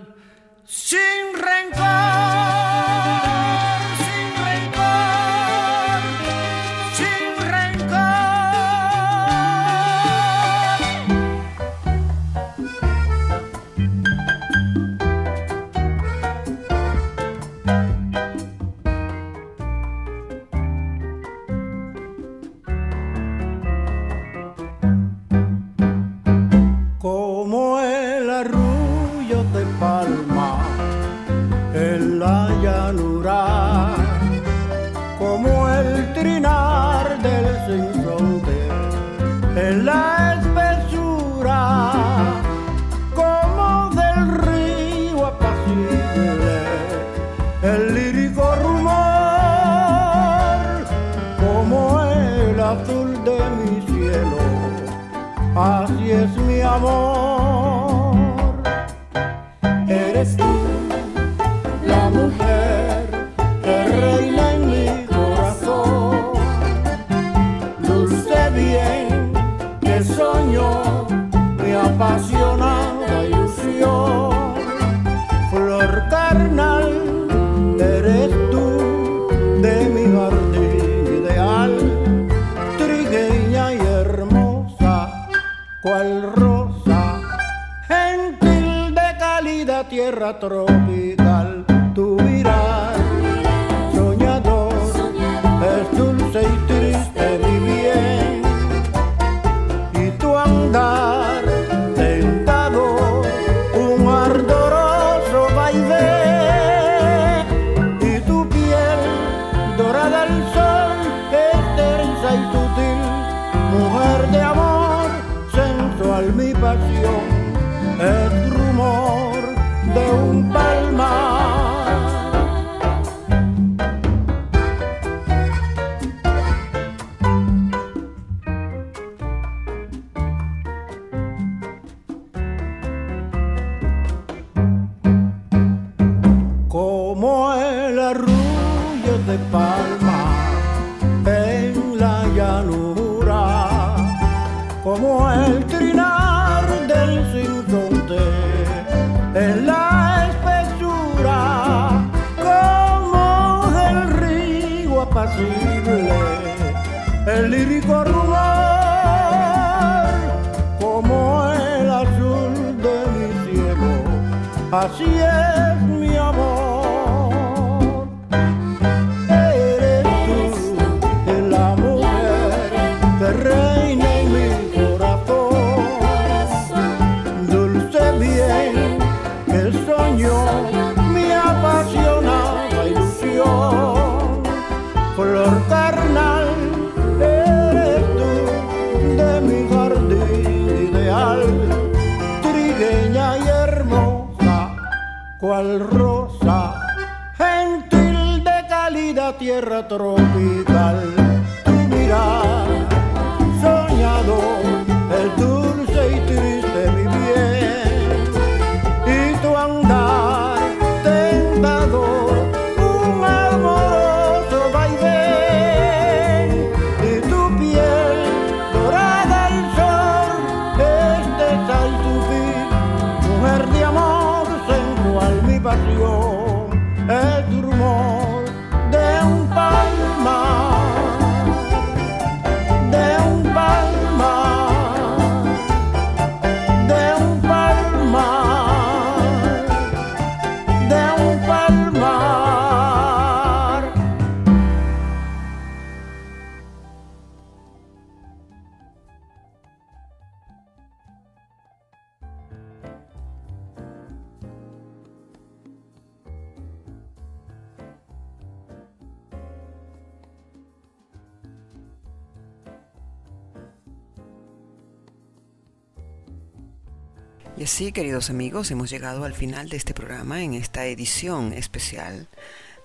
Amigos, hemos llegado al final de este programa en esta edición especial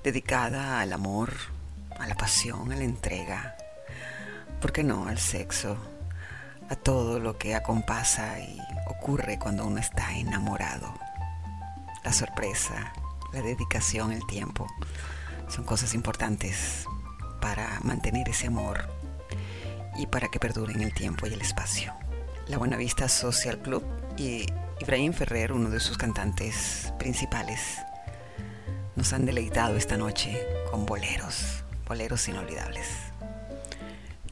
dedicada al amor, a la pasión, a la entrega, ¿por qué no? Al sexo, a todo lo que acompasa y ocurre cuando uno está enamorado. La sorpresa, la dedicación, el tiempo, son cosas importantes para mantener ese amor y para que perduren el tiempo y el espacio. La Buenavista Social Club y Ibrahim Ferrer, uno de sus cantantes principales, nos han deleitado esta noche con boleros, boleros inolvidables.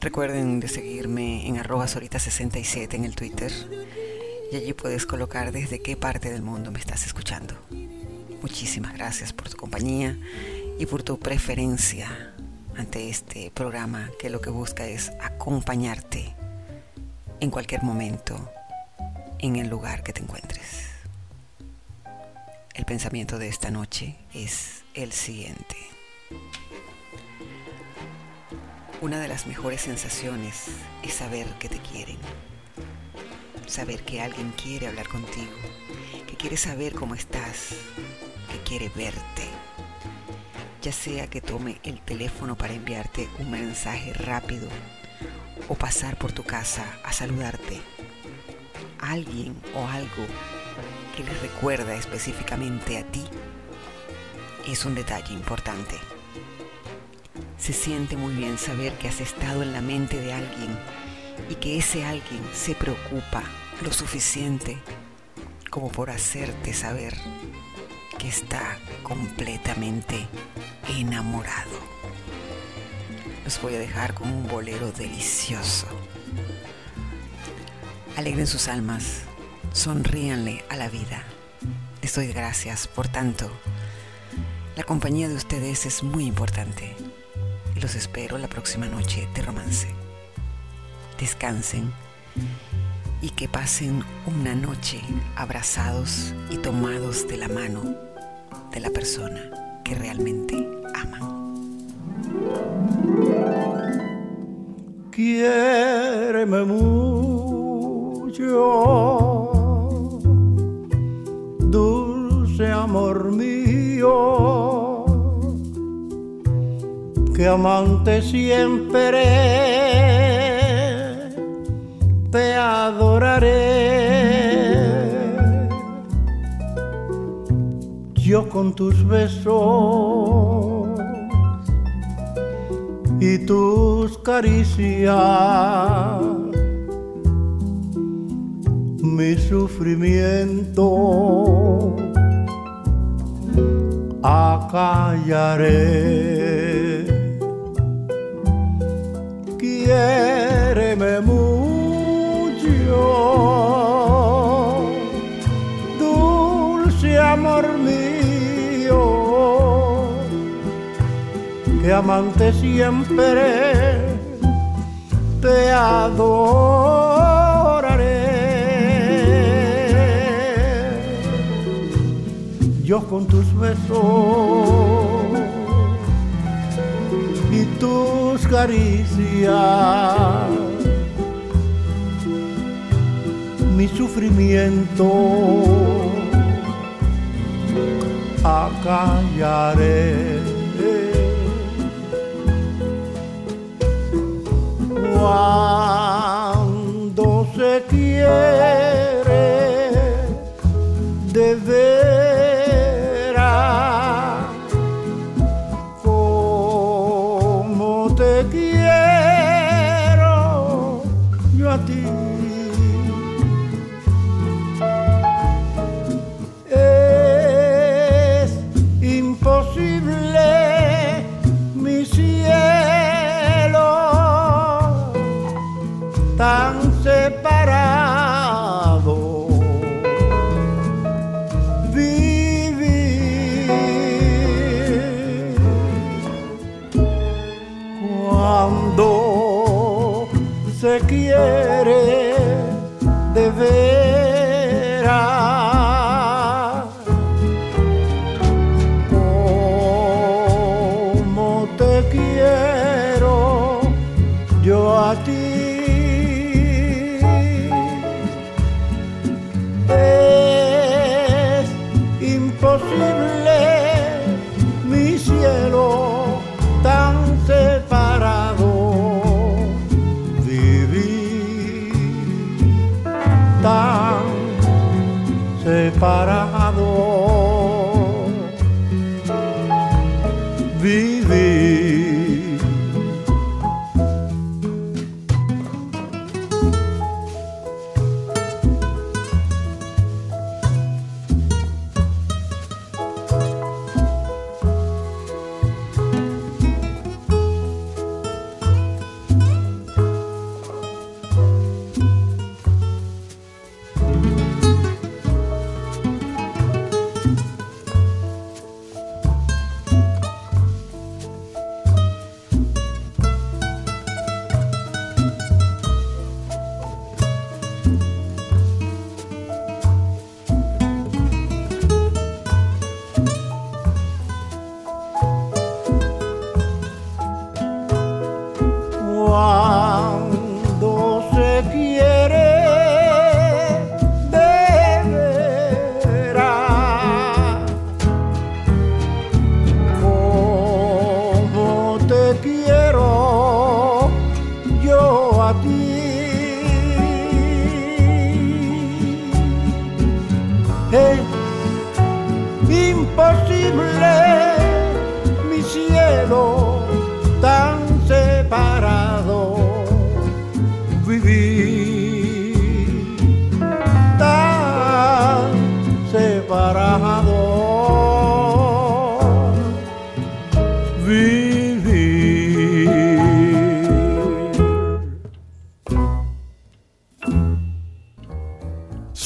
Recuerden de seguirme en arroba sorita67 en el Twitter y allí puedes colocar desde qué parte del mundo me estás escuchando. Muchísimas gracias por tu compañía y por tu preferencia ante este programa que lo que busca es acompañarte en cualquier momento, en el lugar que te encuentres. El pensamiento de esta noche es el siguiente. Una de las mejores sensaciones es saber que te quieren. Saber que alguien quiere hablar contigo, que quiere saber cómo estás, que quiere verte. Ya sea que tome el teléfono para enviarte un mensaje rápido o pasar por tu casa a saludarte. Alguien o algo que le recuerda específicamente a ti es un detalle importante. Se siente muy bien saber que has estado en la mente de alguien y que ese alguien se preocupa lo suficiente como por hacerte saber que está completamente enamorado. Los voy a dejar con un bolero delicioso. Alegren sus almas, sonríanle a la vida. Les doy gracias por tanto. La compañía de ustedes es muy importante los espero la próxima noche de romance. Descansen y que pasen una noche abrazados y tomados de la mano de la persona que realmente aman. Quiéreme mucho, dulce amor mío, que amante siempre te adoraré. Yo con tus besos y tus caricias, mi sufrimiento acallaré. Quiéreme mucho, dulce amor mío que amante siempre te adoro. Con tus besos y tus caricias. Mi sufrimiento acallaré. Cuando se quiere